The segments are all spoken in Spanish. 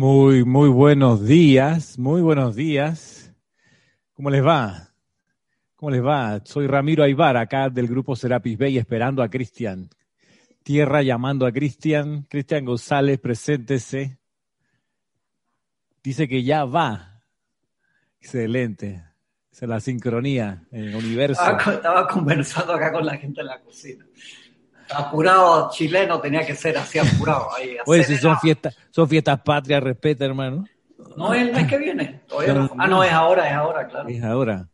Muy, muy buenos días, muy buenos días. ¿Cómo les va? ¿Cómo les va? Soy Ramiro Aybar, acá del grupo Serapis Bay, esperando a Cristian. Tierra llamando a Cristian. Cristian González, preséntese. Dice que ya va. Excelente. Esa es la sincronía en el universo. Estaba conversando acá con la gente en la cocina apurado chileno tenía que ser así apurado. Ahí, Oye, si son fiestas, son fiestas patrias, respeta, hermano. No es el mes que viene. Ah, no, es ahora, es ahora, claro. Es ahora.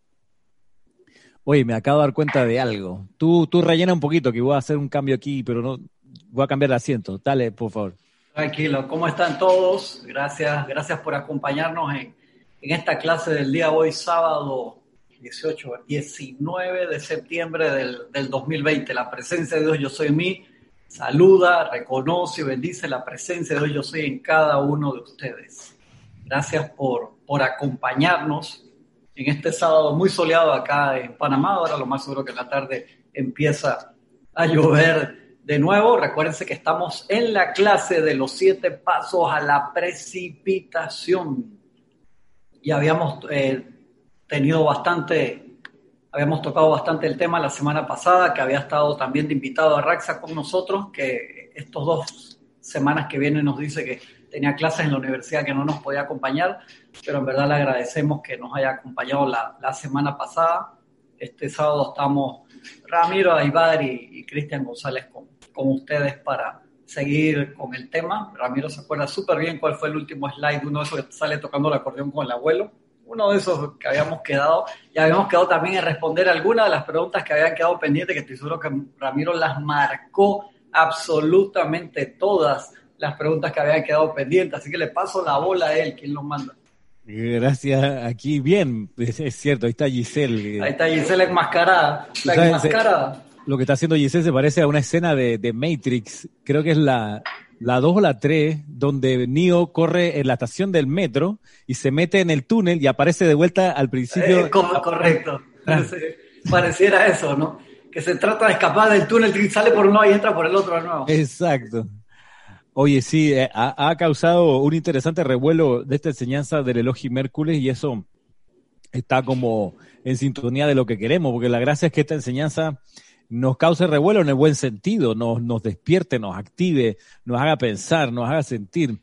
Oye, me acabo de dar cuenta de algo. Tú, tú rellena un poquito, que voy a hacer un cambio aquí, pero no voy a cambiar de asiento. Dale, por favor. Tranquilo, ¿cómo están todos? Gracias, gracias por acompañarnos en, en esta clase del día hoy, sábado 18, 19 de septiembre del, del 2020. La presencia de Dios yo soy en mí. Saluda, reconoce y bendice la presencia de Dios yo soy en cada uno de ustedes. Gracias por, por acompañarnos en este sábado muy soleado acá en Panamá. Ahora lo más seguro que en la tarde empieza a llover de nuevo. Recuérdense que estamos en la clase de los siete pasos a la precipitación. Y habíamos eh, tenido bastante, habíamos tocado bastante el tema la semana pasada, que había estado también de invitado a Raxa con nosotros, que estos dos semanas que vienen nos dice que tenía clases en la universidad que no nos podía acompañar, pero en verdad le agradecemos que nos haya acompañado la, la semana pasada. Este sábado estamos Ramiro Aybar y, y Cristian González con, con ustedes para seguir con el tema. Ramiro se acuerda súper bien cuál fue el último slide, uno de esos que sale tocando el acordeón con el abuelo uno de esos que habíamos quedado, y habíamos quedado también en responder algunas de las preguntas que habían quedado pendientes, que estoy seguro que Ramiro las marcó absolutamente todas las preguntas que habían quedado pendientes, así que le paso la bola a él, quien lo manda. Gracias, aquí bien, es cierto, ahí está Giselle. Ahí está Giselle enmascarada, la enmascarada. Lo que está haciendo Giselle se parece a una escena de, de Matrix, creo que es la, la 2 o la 3, donde Neo corre en la estación del metro y se mete en el túnel y aparece de vuelta al principio. Eh, correcto. Ah. Pareciera eso, ¿no? Que se trata de escapar del túnel, sale por uno y entra por el otro de nuevo. Exacto. Oye, sí, eh, ha, ha, causado un interesante revuelo de esta enseñanza del Elohim Hércules y eso está como en sintonía de lo que queremos, porque la gracia es que esta enseñanza nos cause revuelo en el buen sentido, nos, nos despierte, nos active, nos haga pensar, nos haga sentir.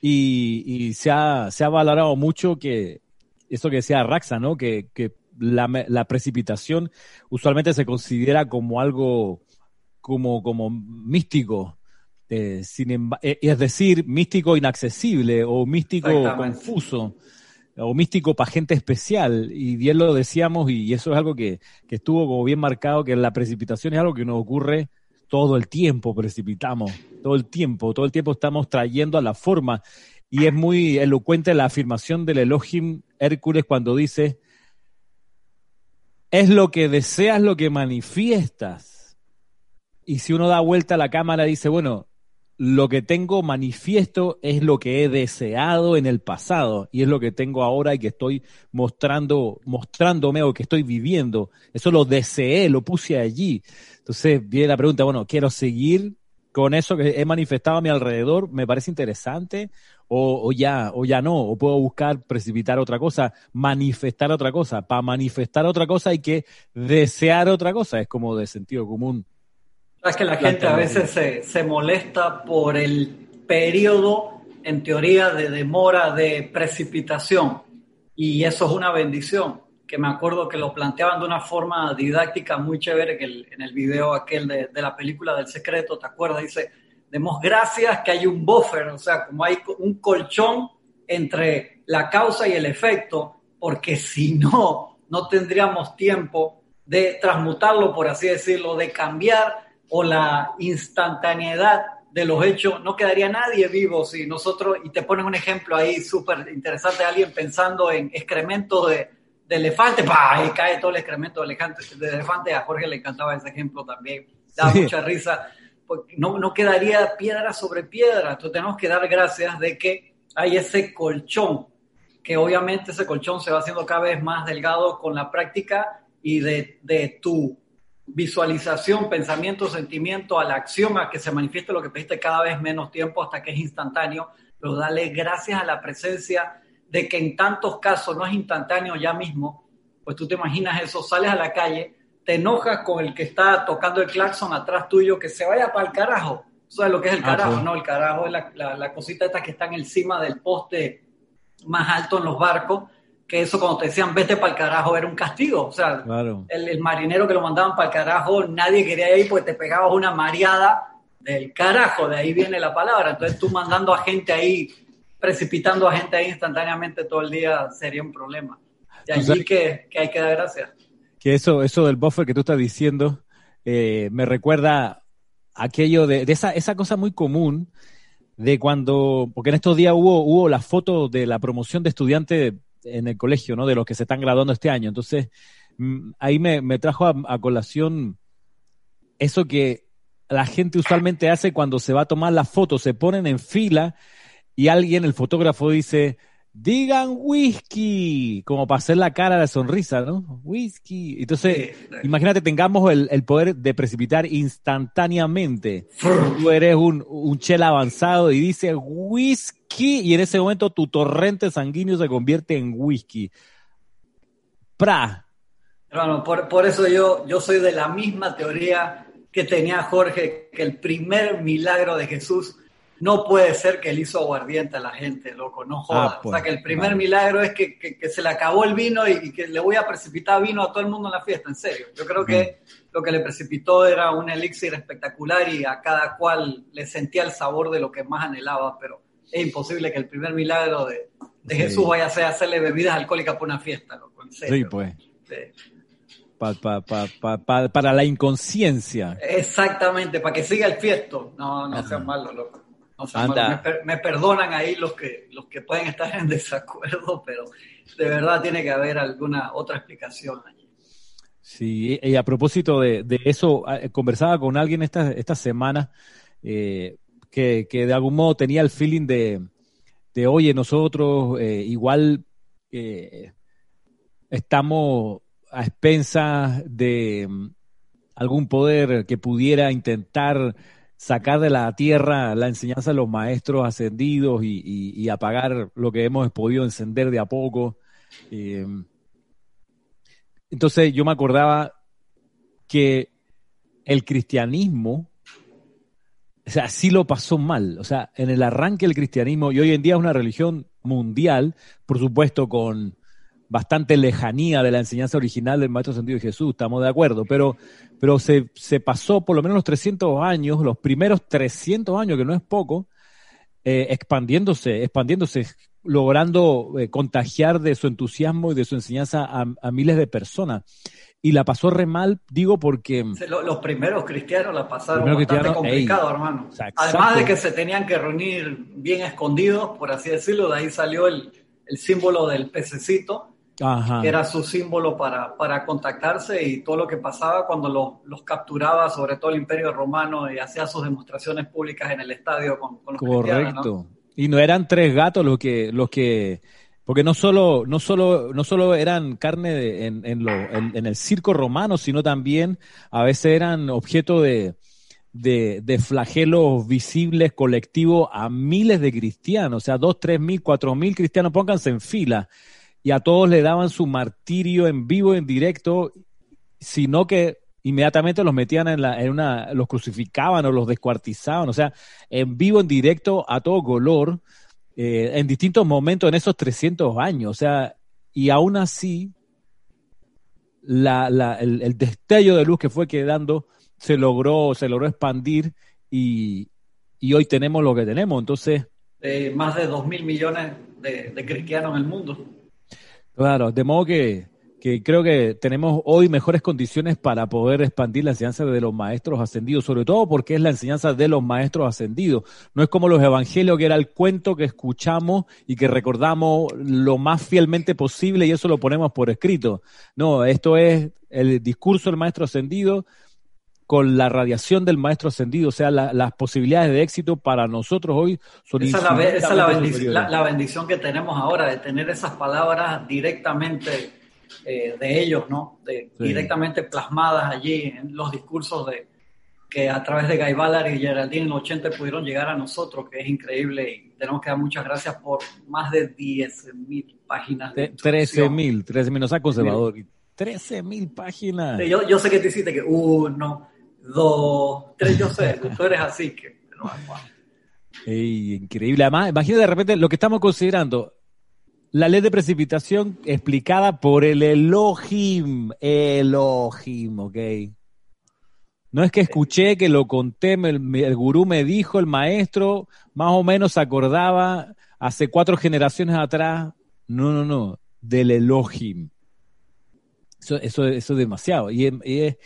Y, y se, ha, se ha valorado mucho que eso que decía Raxa, ¿no? Que, que la, la, precipitación usualmente se considera como algo como, como místico, eh, sin, eh, es decir, místico inaccesible o místico confuso o místico para gente especial, y bien lo decíamos, y eso es algo que, que estuvo como bien marcado, que la precipitación es algo que nos ocurre todo el tiempo, precipitamos, todo el tiempo, todo el tiempo estamos trayendo a la forma, y es muy elocuente la afirmación del Elohim Hércules cuando dice, es lo que deseas lo que manifiestas. Y si uno da vuelta a la cámara, dice, bueno, lo que tengo manifiesto es lo que he deseado en el pasado y es lo que tengo ahora y que estoy mostrando, mostrándome o que estoy viviendo. Eso lo deseé, lo puse allí. Entonces viene la pregunta, bueno, quiero seguir con eso que he manifestado a mi alrededor, me parece interesante, o, ya, o ya no, o puedo buscar precipitar otra cosa, manifestar otra cosa. Para manifestar otra cosa hay que desear otra cosa, es como de sentido común. Es que la gente a veces se, se molesta por el periodo, en teoría, de demora de precipitación. Y eso es una bendición, que me acuerdo que lo planteaban de una forma didáctica muy chévere, que el, en el video aquel de, de, la película del secreto, ¿te acuerdas? Dice, demos gracias que hay un buffer, o sea, como hay un colchón entre la causa y el efecto, porque si no, no tendríamos tiempo de transmutarlo, por así decirlo, de cambiar o la instantaneidad de los hechos, no quedaría nadie vivo si nosotros, y te ponen un ejemplo ahí súper interesante, alguien pensando en excremento de, de elefante, ¡pah! y cae todo el excremento de elefante, de elefante, a Jorge le encantaba ese ejemplo también, da sí. mucha risa, porque no, no quedaría piedra sobre piedra, entonces tenemos que dar gracias de que hay ese colchón, que obviamente ese colchón se va haciendo cada vez más delgado con la práctica y de, de tu visualización, pensamiento, sentimiento, a la acción, a que se manifieste lo que pediste cada vez menos tiempo hasta que es instantáneo. pero dale gracias a la presencia de que en tantos casos no es instantáneo ya mismo, pues tú te imaginas eso, sales a la calle, te enojas con el que está tocando el claxon atrás tuyo, que se vaya para el carajo. ¿Sabes lo que es el ah, carajo? No, el carajo es la, la, cosita esta que está encima del poste más alto en los barcos, que eso cuando te decían vete para el carajo era un castigo. O sea, el, marinero que lo mandaban para el carajo, nadie quería ir porque te pegabas una mareada del carajo, de ahí viene la palabra. Entonces tú mandando a gente ahí precipitando a gente ahí instantáneamente todo el día sería un problema. De allí que, que, hay que dar gracias. Que eso, eso del buffer que tú estás diciendo eh, me recuerda aquello de, esa, esa cosa muy común de cuando, porque en estos días hubo, hubo la foto de la promoción de estudiantes en el colegio, ¿no? De los que se están graduando este año. Entonces, mm, ahí me, me trajo a, a, colación eso que la gente usualmente hace cuando se va a tomar la foto, se ponen en fila y alguien, el fotógrafo, dice, digan whisky, como para hacer la cara de sonrisa, ¿no? Whisky. Entonces, imagínate, tengamos el, poder de precipitar instantáneamente. Tú eres un, un chela avanzado y dices whisky, y en ese momento tu torrente sanguíneo se convierte en whisky. Pra. Bueno, por, por eso yo, yo soy de la misma teoría que tenía Jorge, que el primer milagro de Jesús no puede ser que él hizo aguardiente a la gente, loco, no jodas. Ah, o sea, pues, que el primer milagro es que, se le acabó el vino y, que le voy a precipitar vino a todo el mundo en la fiesta, en serio. Yo creo que lo que le precipitó era un elixir espectacular y a cada cual le sentía el sabor de lo que más anhelaba, pero es imposible que el primer milagro de, Jesús vaya a ser hacerle bebidas alcohólicas por una fiesta, loco, en serio. Sí, pues. para la inconsciencia. Exactamente, para que siga el fiesto. No, no sean malos, loco me, perdonan ahí los que, los que pueden estar en desacuerdo, pero de verdad tiene que haber alguna otra explicación allí. Sí, y a propósito de, eso, ah, conversaba con alguien esta, esta semana eh, que, de algún modo tenía el feeling de, de oye, nosotros eh, igual eh, estamos a expensas de mm, algún poder que pudiera intentar sacar de la tierra la enseñanza de los maestros ascendidos y, apagar lo que hemos podido encender de a poco. Eh, entonces yo me acordaba que el cristianismo, o sea, sí lo pasó mal. O sea, en el arranque del cristianismo, y hoy en día es una religión mundial, por supuesto con bastante lejanía de la enseñanza original del Maestro Sentido de Jesús, estamos de acuerdo, pero, pero se, se, pasó por lo menos los 300 años, los primeros 300 años, que no es poco, eh, expandiéndose, expandiéndose, logrando eh, contagiar de su entusiasmo y de su enseñanza a, miles de personas. Y la pasó re mal, digo, porque... Los primeros cristianos la pasaron bastante complicado, hermano. Además de que se tenían que reunir bien escondidos, por así decirlo, de ahí salió el, el símbolo del pececito, era su símbolo para, para, contactarse y todo lo que pasaba cuando los, los, capturaba, sobre todo el Imperio Romano, y hacía sus demostraciones públicas en el estadio con, con los Correcto. Y no eran tres gatos los que, los que porque no solo, no solo, no solo eran carne en, en, lo, en, el circo romano, sino también a veces eran objeto de, de, de, flagelos visibles colectivos a miles de cristianos, o sea, dos, tres mil, cuatro mil cristianos, pónganse en fila y a todos le daban su martirio en vivo, en directo, sino que inmediatamente los metían en, la, en una, los crucificaban o los descuartizaban, o sea, en vivo, en directo, a todo color, eh, en distintos momentos en esos 300 años, o sea, y aún así, la, la, el, destello de luz que fue quedando se logró, se logró expandir y, y hoy tenemos lo que tenemos, entonces... más de 2 mil millones de cristianos en el mundo. Claro, de modo que, creo que tenemos hoy mejores condiciones para poder expandir la enseñanza de los maestros ascendidos, sobre todo porque es la enseñanza de los maestros ascendidos. No es como los evangelios, que era el cuento que escuchamos y que recordamos lo más fielmente posible y eso lo ponemos por escrito. No, esto es el discurso del maestro ascendido con la radiación del maestro ascendido, o sea, las posibilidades de éxito para nosotros hoy son Esa es, la, bendición, la, bendición, que tenemos ahora de tener esas palabras directamente eh, de ellos, ¿no? De, Directamente plasmadas allí en los discursos de, que a través de Guy Ballard y Geraldine en el 80 pudieron llegar a nosotros, que es increíble. Y tenemos que dar muchas gracias por más de 10.000 páginas. De 13.000, 13.000, no sea conservador. 13.000 páginas. yo, yo sé que te hiciste que uno, dos, tres, yo sé, tú eres así que... increíble. Además, imagínate de repente lo que estamos considerando. La ley de precipitación explicada por el Elohim. Elohim, ¿ok? No es que escuché, que lo conté, el, el, gurú me dijo, el maestro más o menos se acordaba hace cuatro generaciones atrás. No, no, no, del Elohim. Eso, eso, eso es demasiado. Y es,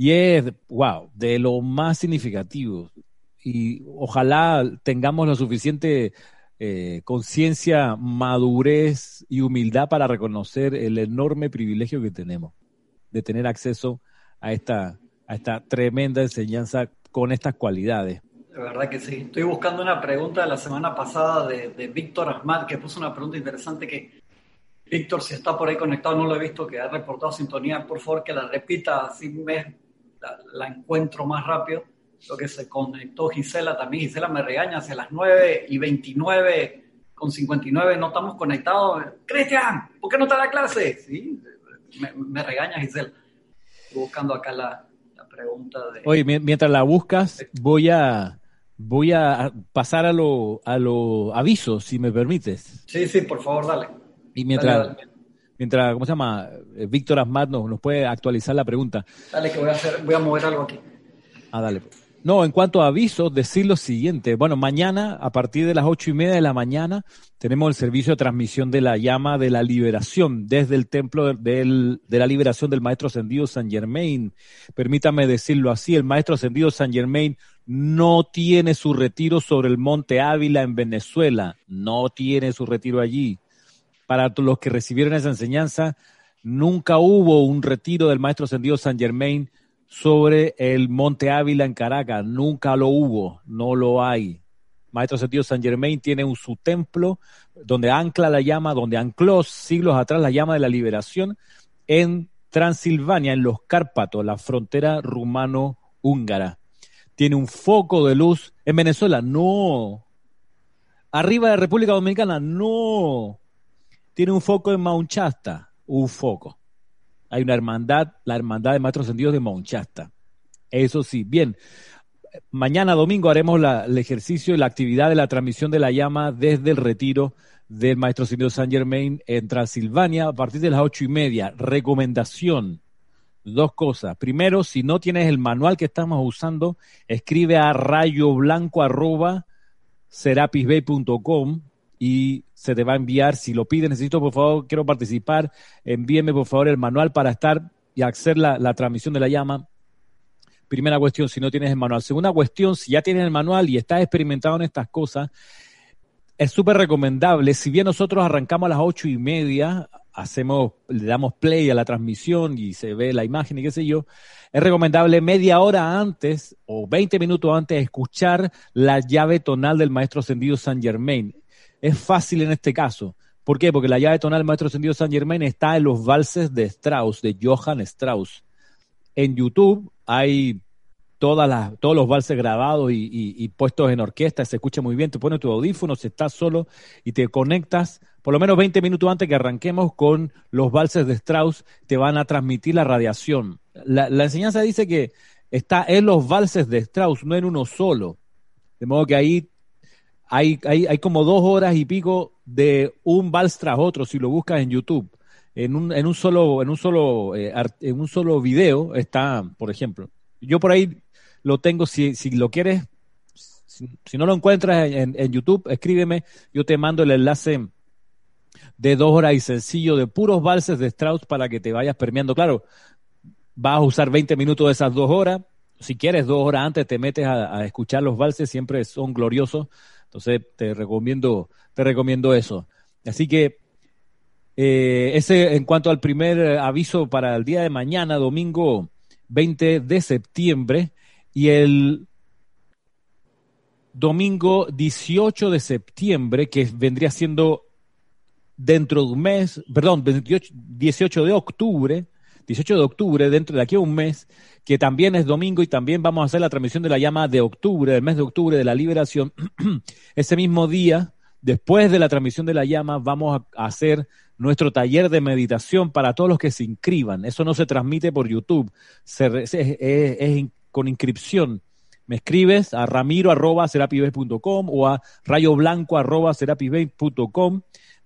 y es, wow, de lo más significativo. Y ojalá tengamos la suficiente eh, conciencia, madurez y humildad para reconocer el enorme privilegio que tenemos de tener acceso a esta, a esta tremenda enseñanza con estas cualidades. De verdad que sí. Estoy buscando una pregunta de la semana pasada de, de Víctor Ahmad, que puso una pregunta interesante que Víctor, si está por ahí conectado, no lo he visto, que ha reportado sintonía, por favor que la repita, así me la, encuentro más rápido. Lo que se conectó Gisela también. Gisela me regaña hacia las 9 y 29 con 59 no estamos conectados. Cristian, ¿por qué no está la clase? Sí, me, regaña Gisela. Estoy buscando acá la, pregunta de... Oye, mientras la buscas, voy a voy a pasar a los a lo avisos, si me permites. Sí, sí, por favor, dale. Y mientras, mientras ¿cómo se llama? Eh, Víctor Asmat nos, nos, puede actualizar la pregunta. Dale, que voy a, hacer, voy a mover algo aquí. Ah, dale. No, en cuanto a avisos, decir lo siguiente. Bueno, mañana, a partir de las ocho y media de la mañana, tenemos el servicio de transmisión de la llama de la liberación desde el templo de la liberación del Maestro Ascendido San Germain. Permítame decirlo así, el Maestro Ascendido San Germain no tiene su retiro sobre el Monte Ávila en Venezuela. No tiene su retiro allí para los que recibieron esa enseñanza, nunca hubo un retiro del Maestro Ascendido San Germain sobre el Monte Ávila en Caracas, nunca lo hubo, no lo hay. Maestro Ascendido San Germain tiene un, su templo donde ancla la llama, donde ancló siglos atrás la llama de la liberación en Transilvania, en los Cárpatos, la frontera rumano-húngara. Tiene un foco de luz en Venezuela, no. Arriba de República Dominicana, no tiene un foco en Mount un foco. Hay una hermandad, la hermandad de maestros ascendidos de Mount. Eso sí, bien. Mañana domingo haremos el ejercicio y la actividad de la transmisión de la llama desde el retiro del maestro ascendido San Germain en Transilvania a partir de las ocho y media. Recomendación. Dos cosas. Primero, si no tienes el manual que estamos usando, escribe a arroba serapisbay.com y se te va a enviar. Si lo pides, necesito, por favor, quiero participar, envíeme, por favor, el manual para estar y hacer la, la transmisión de la llama. Primera cuestión, si no tienes el manual. Segunda cuestión, si ya tienes el manual y estás experimentado en estas cosas, es súper recomendable. Si bien nosotros arrancamos a las ocho y media, hacemos, le damos play a la transmisión y se ve la imagen y qué sé yo, es recomendable media hora antes o 20 minutos antes escuchar la llave tonal del maestro ascendido San Germain es fácil en este caso. ¿Por qué? Porque la llave tonal Maestro Ascendido San Germain está en los valses de Strauss, de Johann Strauss. En YouTube hay todas las, todos los valses grabados y, puestos en orquesta, se escucha muy bien, te pones tu audífono, si estás solo y te conectas, por lo menos 20 minutos antes que arranquemos con los valses de Strauss, te van a transmitir la radiación. La, la enseñanza dice que está en los valses de Strauss, no en uno solo. De modo que ahí hay, hay, hay como dos horas y pico de un vals tras otro si lo buscas en YouTube. En un, en un solo, en un solo, eh, en un solo video está, por ejemplo. Yo por ahí lo tengo, si, si lo quieres, si, no lo encuentras en, en, YouTube, escríbeme, yo te mando el enlace de dos horas y sencillo de puros valses de Strauss para que te vayas permeando. Claro, vas a usar 20 minutos de esas dos horas. Si quieres, dos horas antes te metes a, a escuchar los valses, siempre son gloriosos entonces te recomiendo, te recomiendo eso. Así que eh, ese en cuanto al primer aviso para el día de mañana, domingo 20 de septiembre, y el domingo 18 de septiembre, que vendría siendo dentro de un mes, perdón, 18 de octubre, 18 de octubre, dentro de aquí a un mes, que también es domingo y también vamos a hacer la transmisión de la llama de octubre, del mes de octubre de la liberación. Ese mismo día, después de la transmisión de la llama, vamos a hacer nuestro taller de meditación para todos los que se inscriban. Eso no se transmite por YouTube, es, con inscripción. Me escribes a ramiro o a arroba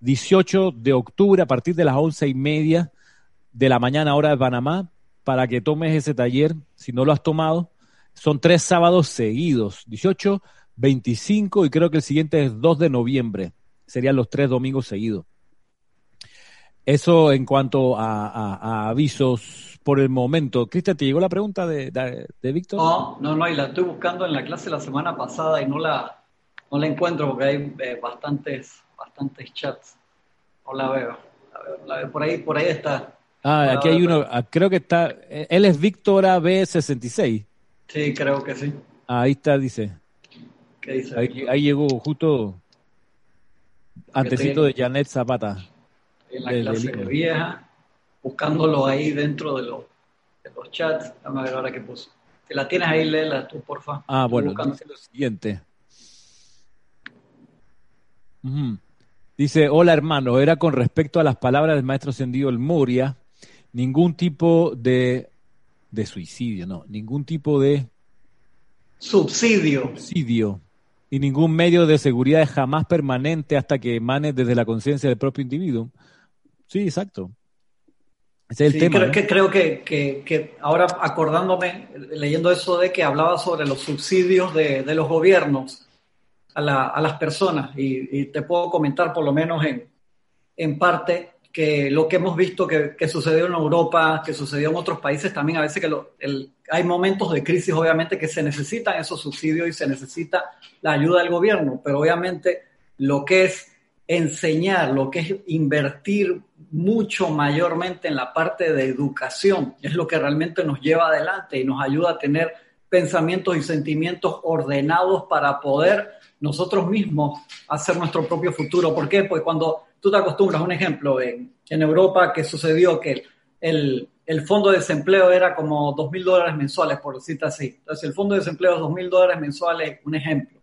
18 de octubre a partir de las once y media de la mañana hora de Panamá para que tomes ese taller, si no lo has tomado. Son tres sábados seguidos, 18, 25 y creo que el siguiente es 2 de noviembre. Serían los tres domingos seguidos. Eso en cuanto a, avisos por el momento. Cristian, ¿te llegó la pregunta de, Víctor? No, no, no, y la estoy buscando en la clase la semana pasada y no la, no la encuentro porque hay eh, bastantes, bastantes chats. No la veo. La veo, Por ahí, por ahí está. Ah, aquí hay uno, ah, creo que está, él es Víctor AB66. Sí, creo que sí. ahí está, dice. ¿Qué dice? Ahí, llegó justo antecito de Janet Zapata. En la clase vieja, buscándolo ahí dentro de los, de los chats. Vamos a ver ahora qué puso. Si la tienes ahí, léela tú, porfa. Ah, bueno, dice lo siguiente. Dice, hola hermano, era con respecto a las palabras del maestro Sendido El Moria, ningún tipo de, de suicidio, no, ningún tipo de subsidio. subsidio y ningún medio de seguridad es jamás permanente hasta que emane desde la conciencia del propio individuo. Sí, exacto. Ese es el tema. Creo, que, creo que, que, ahora acordándome, leyendo eso de que hablaba sobre los subsidios de, de los gobiernos a, la, a las personas, y, y, te puedo comentar por lo menos en, en parte que lo que hemos visto que, sucedió en Europa, que sucedió en otros países también, a veces que hay momentos de crisis, obviamente, que se necesitan esos subsidios y se necesita la ayuda del gobierno, pero obviamente lo que es enseñar, lo que es invertir mucho mayormente en la parte de educación, es lo que realmente nos lleva adelante y nos ayuda a tener pensamientos y sentimientos ordenados para poder nosotros mismos hacer nuestro propio futuro. ¿Por qué? Pues cuando tú te acostumbras, un ejemplo, en, en Europa que sucedió que el, el, fondo de desempleo era como dos mil dólares mensuales, por decirte así. Entonces, el fondo de desempleo es dos mil dólares mensuales, un ejemplo,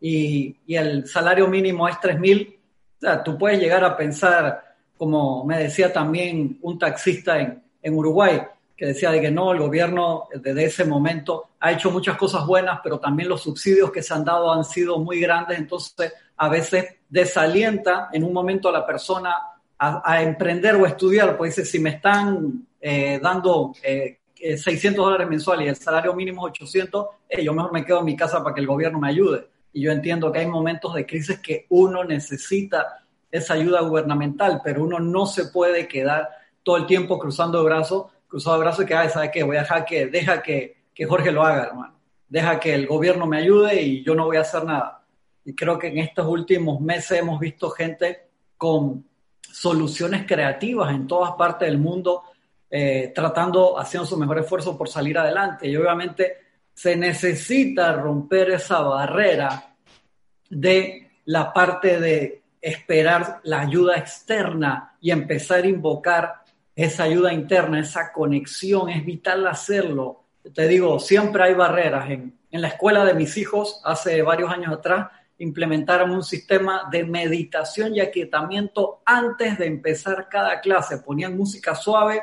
y, y el salario mínimo es tres mil, o sea, tú puedes llegar a pensar, como me decía también un taxista en, en Uruguay, que decía de que no, el gobierno desde ese momento ha hecho muchas cosas buenas, pero también los subsidios que se han dado han sido muy grandes, entonces a veces desalienta en un momento a la persona a, emprender o estudiar, pues dice, si me están eh, dando 600 eh, dólares mensuales y el salario mínimo es 800, eh, yo mejor me quedo en mi casa para que el gobierno me ayude. Y yo entiendo que hay momentos de crisis que uno necesita esa ayuda gubernamental, pero uno no se puede quedar todo el tiempo cruzando el brazo cruzado de brazos que, ay, ¿sabes qué? Voy a dejar que, deja que, que Jorge lo haga, hermano. Deja que el gobierno me ayude y yo no voy a hacer nada. Y creo que en estos últimos meses hemos visto gente con soluciones creativas en todas partes del mundo, eh, tratando, haciendo su mejor esfuerzo por salir adelante. Y obviamente se necesita romper esa barrera de la parte de esperar la ayuda externa y empezar a invocar esa ayuda interna, esa conexión, es vital hacerlo. Te digo, siempre hay barreras. En, en la escuela de mis hijos, hace varios años atrás, implementaron un sistema de meditación y aquietamiento antes de empezar cada clase. Ponían música suave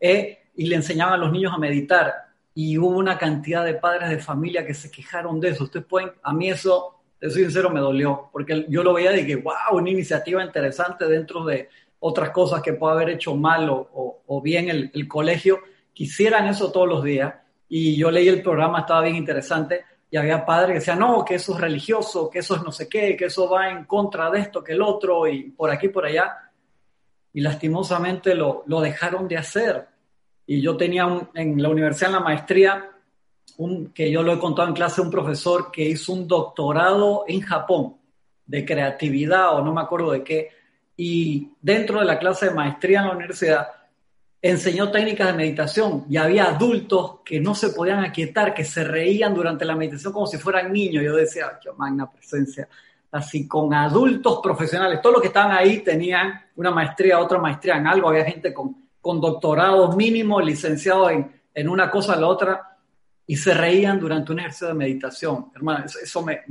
eh, y le enseñaban a los niños a meditar. Y hubo una cantidad de padres de familia que se quejaron de eso. Ustedes pueden, a mí eso, te soy sincero, me dolió, porque yo lo veía de que, wow, una iniciativa interesante dentro de, otras cosas que pueda haber hecho mal o, bien el, colegio, quisieran eso todos los días. Y yo leí el programa, estaba bien interesante, y había padres que decían, no, que eso es religioso, que eso es no sé qué, que eso va en contra de esto, que el otro, y por aquí, por allá. Y lastimosamente lo, lo dejaron de hacer. Y yo tenía en la universidad, en la maestría, un, que yo lo he contado en clase, un profesor que hizo un doctorado en Japón de creatividad o no me acuerdo de qué, y dentro de la clase de maestría en la universidad enseñó técnicas de meditación y había adultos que no se podían aquietar, que se reían durante la meditación como si fueran niños. Yo decía, qué magna presencia. Así con adultos profesionales, todos los que estaban ahí tenían una maestría, otra maestría en algo, había gente con con doctorados mínimos, licenciados en, en una cosa a la otra, y se reían durante un ejercicio de meditación. Hermano, eso, me,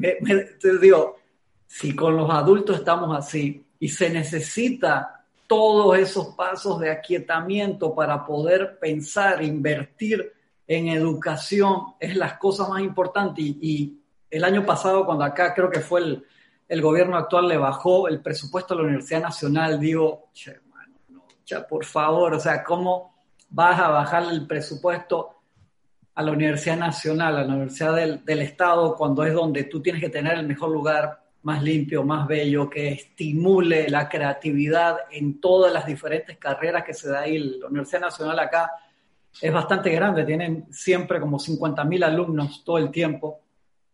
te digo, si con los adultos estamos así y se necesita todos esos pasos de aquietamiento para poder pensar, invertir en educación, es las cosas más importantes. Y, el año pasado, cuando acá creo que fue el, gobierno actual, le bajó el presupuesto a la Universidad Nacional, digo, che, hermano, no, por favor, o sea, ¿cómo vas a bajar el presupuesto? a la Universidad Nacional, a la Universidad del, Estado, cuando es donde tú tienes que tener el mejor lugar, más limpio, más bello, que estimule la creatividad en todas las diferentes carreras que se da ahí. La Universidad Nacional acá es bastante grande, tienen siempre como 50 mil alumnos todo el tiempo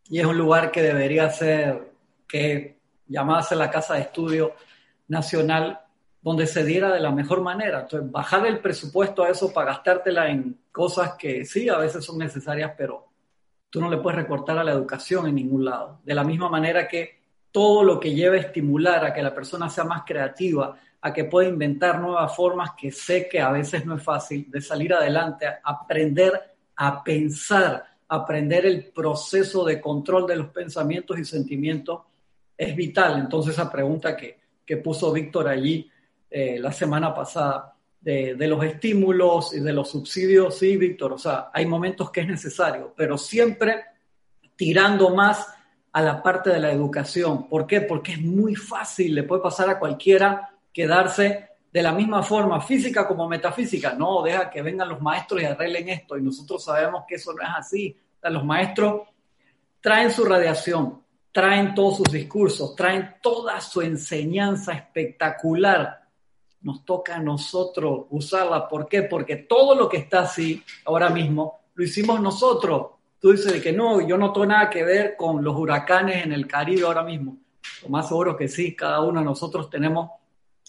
y es un lugar que debería ser, que llamase la Casa de Estudio Nacional, donde se diera de la mejor manera. Entonces, bajar el presupuesto a eso para gastártela en cosas que sí, a veces son necesarias, pero tú no le puedes recortar a la educación en ningún lado. De la misma manera que todo lo que lleve a estimular a que la persona sea más creativa, a que pueda inventar nuevas formas, que sé que a veces no es fácil, de salir adelante, aprender a pensar, aprender el proceso de control de los pensamientos y sentimientos, es vital. Entonces esa pregunta que, que puso Víctor allí, eh, la semana pasada de, los estímulos y de los subsidios, sí, Víctor, o sea, hay momentos que es necesario, pero siempre tirando más a la parte de la educación. ¿Por qué? Porque es muy fácil, le puede pasar a cualquiera quedarse de la misma forma física como metafísica. No, deja que vengan los maestros y arreglen esto. Y nosotros sabemos que eso no es así. los maestros traen su radiación, traen todos sus discursos, traen toda su enseñanza espectacular nos toca a nosotros usarla. ¿Por qué? Porque todo lo que está así ahora mismo lo hicimos nosotros. Tú dices que no, yo no tengo nada que ver con los huracanes en el Caribe ahora mismo. Lo más seguro que sí, cada uno de nosotros tenemos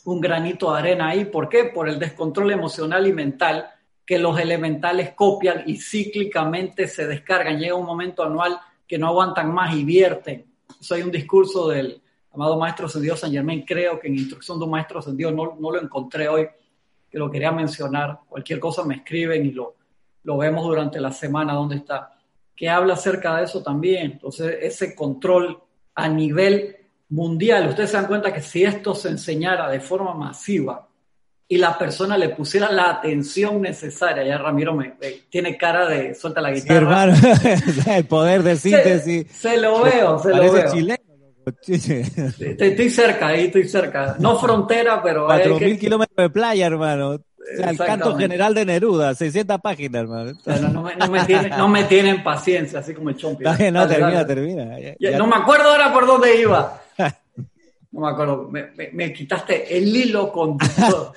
un granito de arena ahí. ¿Por qué? Por el descontrol emocional y mental que los elementales copian y cíclicamente se descargan. Llega un momento anual que no aguantan más y vierten. Eso hay un discurso del, amado Maestro Ascendido San Germán, creo que en Instrucción de un Maestro Ascendido no, no lo encontré hoy, que lo quería mencionar. Cualquier cosa me escriben y lo, lo vemos durante la semana donde está, que habla acerca de eso también. Entonces, ese control a nivel mundial, ustedes se dan cuenta que si esto se enseñara de forma masiva y la persona le pusiera la atención necesaria, ya Ramiro me, tiene cara de suelta la guitarra. el poder de síntesis. Se, lo veo, se lo veo. Chileno. Estoy cerca, ahí estoy cerca. No frontera, pero. 4.000 kilómetros de playa, hermano. El canto general de Neruda, 600 páginas, hermano. no, me, tienen, paciencia, así como el chompi. No, termina, termina. No me acuerdo ahora por dónde iba. No me acuerdo. Me, me quitaste el hilo conductor.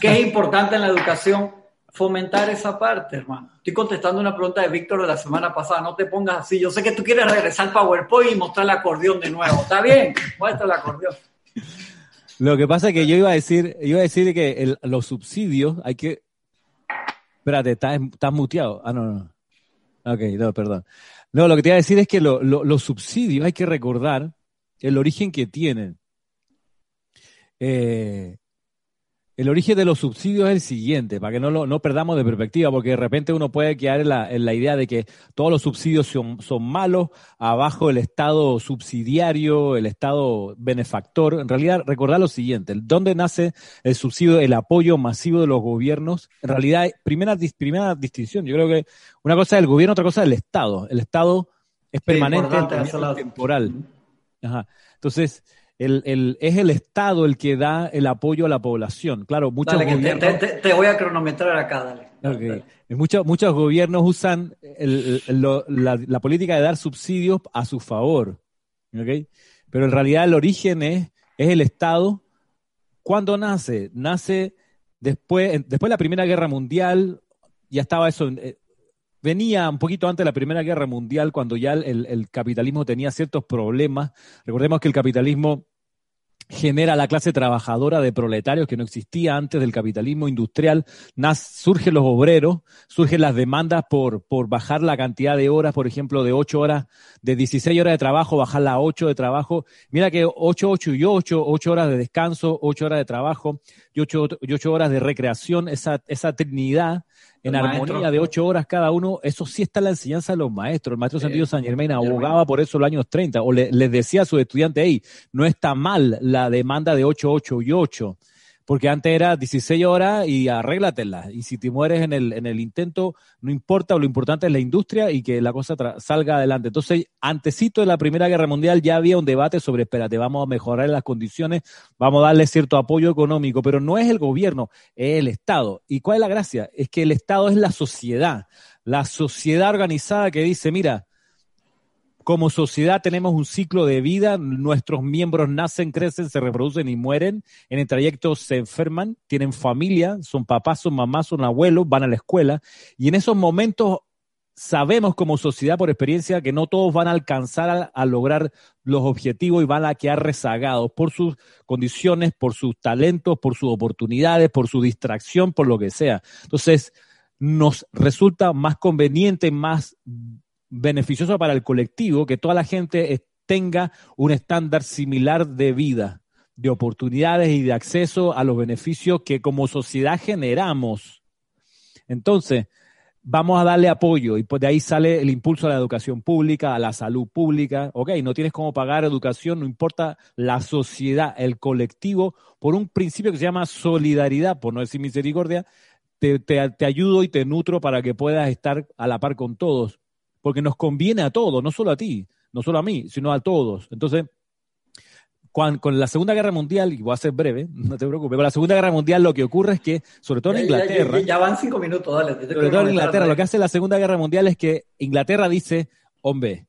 que es importante en la educación fomentar esa parte, hermano. Estoy contestando una pregunta de Víctor de la semana pasada. No te pongas así. Yo sé que tú quieres regresar al PowerPoint y mostrar el acordeón de nuevo. ¿Está bien? Muestra el acordeón. Lo que pasa es que yo iba a decir, iba a decir que los subsidios hay que. Espérate, estás, muteado. Ah, no, no. Ok, no, perdón. No, lo que te iba a decir es que los subsidios hay que recordar el origen que tienen. Eh, el origen de los subsidios es el siguiente, para que no, lo, no perdamos de perspectiva, porque de repente uno puede quedar en la, idea de que todos los subsidios son, son, malos, abajo el Estado subsidiario, el Estado benefactor. En realidad, recordar lo siguiente, ¿dónde nace el subsidio, el apoyo masivo de los gobiernos? En realidad, primera, primera distinción, yo creo que una cosa es el gobierno, otra cosa es el Estado. El Estado es permanente, es temporal. Ajá. Entonces, el, es el Estado el que da el apoyo a la población. Claro, muchos gobiernos... te, voy a cronometrar acá, dale. Muchos, muchos gobiernos usan la, política de dar subsidios a su favor. Pero en realidad el origen es, es el Estado. ¿Cuándo nace? Nace después, después de la Primera Guerra Mundial, ya estaba eso, eh, venía un poquito antes de la Primera Guerra Mundial, cuando ya el, el, capitalismo tenía ciertos problemas. Recordemos que el capitalismo genera la clase trabajadora de proletarios que no existía antes del capitalismo industrial, surgen los obreros, surgen las demandas por, por bajar la cantidad de horas, por ejemplo, de 8 horas, de 16 horas de trabajo, bajarla a 8 de trabajo. Mira que 8, 8 y 8, 8 horas de descanso, 8 horas de trabajo y 8, y 8 horas de recreación, esa, esa trinidad en armonía de ocho horas cada uno, eso sí está en la enseñanza de los maestros. El maestro Sentido San Germain abogaba por eso en los años 30, o le, les decía a sus estudiantes, hey, no está mal la demanda de ocho, ocho y ocho porque antes era 16 horas y arréglatela. Y si te mueres en el, en el intento, no importa, lo importante es la industria y que la cosa salga adelante. Entonces, antecito de la Primera Guerra Mundial ya había un debate sobre, espérate, vamos a mejorar las condiciones, vamos a darle cierto apoyo económico, pero no es el gobierno, es el Estado. ¿Y cuál es la gracia? Es que el Estado es la sociedad, la sociedad organizada que dice, mira, como sociedad tenemos un ciclo de vida, nuestros miembros nacen, crecen, se reproducen y mueren. En el trayecto se enferman, tienen familia, son papás, son mamás, son abuelos, van a la escuela. Y en esos momentos sabemos como sociedad por experiencia que no todos van a alcanzar a, lograr los objetivos y van a quedar rezagados por sus condiciones, por sus talentos, por sus oportunidades, por su distracción, por lo que sea. Entonces, nos resulta más conveniente, más beneficioso para el colectivo que toda la gente tenga un estándar similar de vida, de oportunidades y de acceso a los beneficios que como sociedad generamos. Entonces, vamos a darle apoyo y pues de ahí sale el impulso a la educación pública, a la salud pública. Ok, no tienes cómo pagar educación, no importa la sociedad, el colectivo, por un principio que se llama solidaridad, por no decir misericordia, te, te ayudo y te nutro para que puedas estar a la par con todos porque nos conviene a todos, no solo a ti, no solo a mí, sino a todos. Entonces, con la Segunda Guerra Mundial, y voy a ser breve, no te preocupes, con la Segunda Guerra Mundial lo que ocurre es que, sobre todo en Inglaterra... Ya, van cinco minutos, dale. Sobre todo en Inglaterra, lo que hace la Segunda Guerra Mundial es que Inglaterra dice, hombre,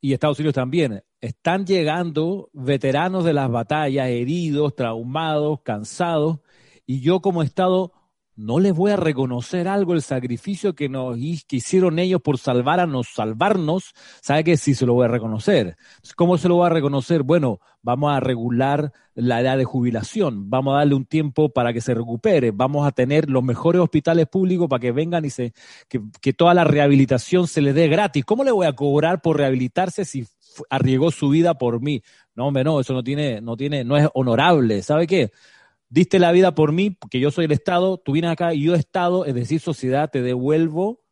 y Estados Unidos también, están llegando veteranos de las batallas, heridos, traumados, cansados, y yo como Estado no les voy a reconocer algo el sacrificio que nos que hicieron ellos por salvar a nos salvarnos, sabe que sí se lo voy a reconocer. ¿Cómo se lo voy a reconocer? Bueno, vamos a regular la edad de jubilación, vamos a darle un tiempo para que se recupere, vamos a tener los mejores hospitales públicos para que vengan y se que, que toda la rehabilitación se les dé gratis. ¿Cómo le voy a cobrar por rehabilitarse si arriesgó su vida por mí? No, hombre, no, eso no tiene, no tiene, no es honorable. ¿Sabe qué? Diste la vida por mí, porque yo soy el Estado, tú vienes acá y yo Estado, es decir, sociedad, te devuelvo,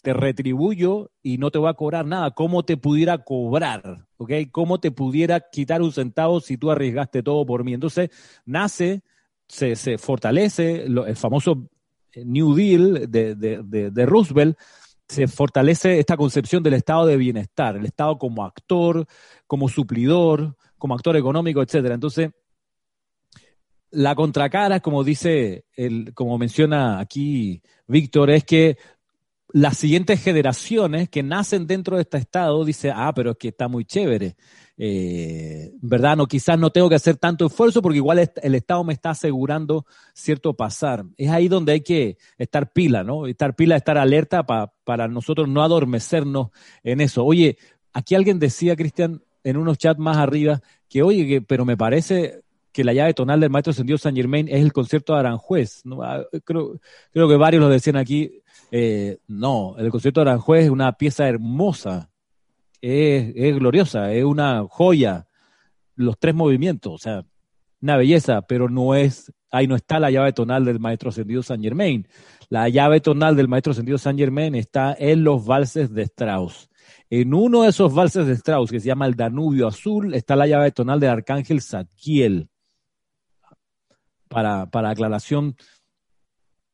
te retribuyo y no te voy a cobrar nada. ¿Cómo te pudiera cobrar? ¿Ok? ¿Cómo te pudiera quitar un centavo si tú arriesgaste todo por mí? Entonces, nace, se, se fortalece el famoso New Deal de, de, de Roosevelt, se fortalece esta concepción del estado de bienestar, el estado como actor, como suplidor, como actor económico, etcétera. Entonces, la contracara, como dice, el, como menciona aquí Víctor, es que las siguientes generaciones que nacen dentro de este estado dice, ah, pero es que está muy chévere. Eh, ¿Verdad? No, quizás no tengo que hacer tanto esfuerzo porque igual el Estado me está asegurando cierto pasar. Es ahí donde hay que estar pila, ¿no? Estar pila, estar alerta para nosotros no adormecernos en eso. Oye, aquí alguien decía, Cristian, en unos chats más arriba, que oye, que, pero me parece que la llave tonal del maestro ascendido San Germain es el concierto de Aranjuez. Ah, creo, creo que varios lo decían aquí. Eh, no, el concierto de Aranjuez es una pieza hermosa, es, gloriosa, es una joya. Los tres movimientos, o sea, una belleza, pero no es, ahí no está la llave tonal del maestro ascendido San Germain. La llave tonal del maestro ascendido San Germain está en los valses de Strauss. En uno de esos valses de Strauss, que se llama el Danubio Azul, está la llave tonal del arcángel Zadkiel para, para aclaración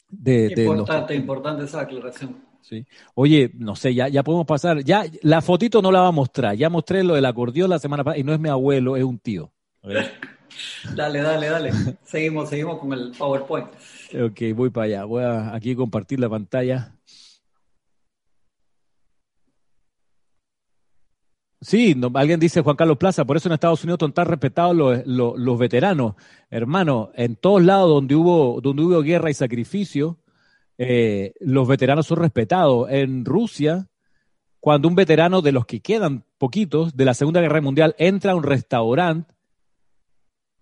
de, importante, importante esa aclaración. Sí. Oye, no sé, ya, ya podemos pasar. Ya la fotito no la va a mostrar. Ya mostré lo del acordeón la semana pasada y no es mi abuelo, es un tío. dale, dale, dale. Seguimos, seguimos con el PowerPoint. Ok, voy para allá. Voy a aquí compartir la pantalla. Sí, alguien dice Juan Carlos Plaza, por eso en Estados Unidos son tan respetados los, veteranos. Hermano, en todos lados donde hubo, donde hubo guerra y sacrificio, eh, los veteranos son respetados. En Rusia, cuando un veterano de los que quedan poquitos de la Segunda Guerra Mundial entra a un restaurante,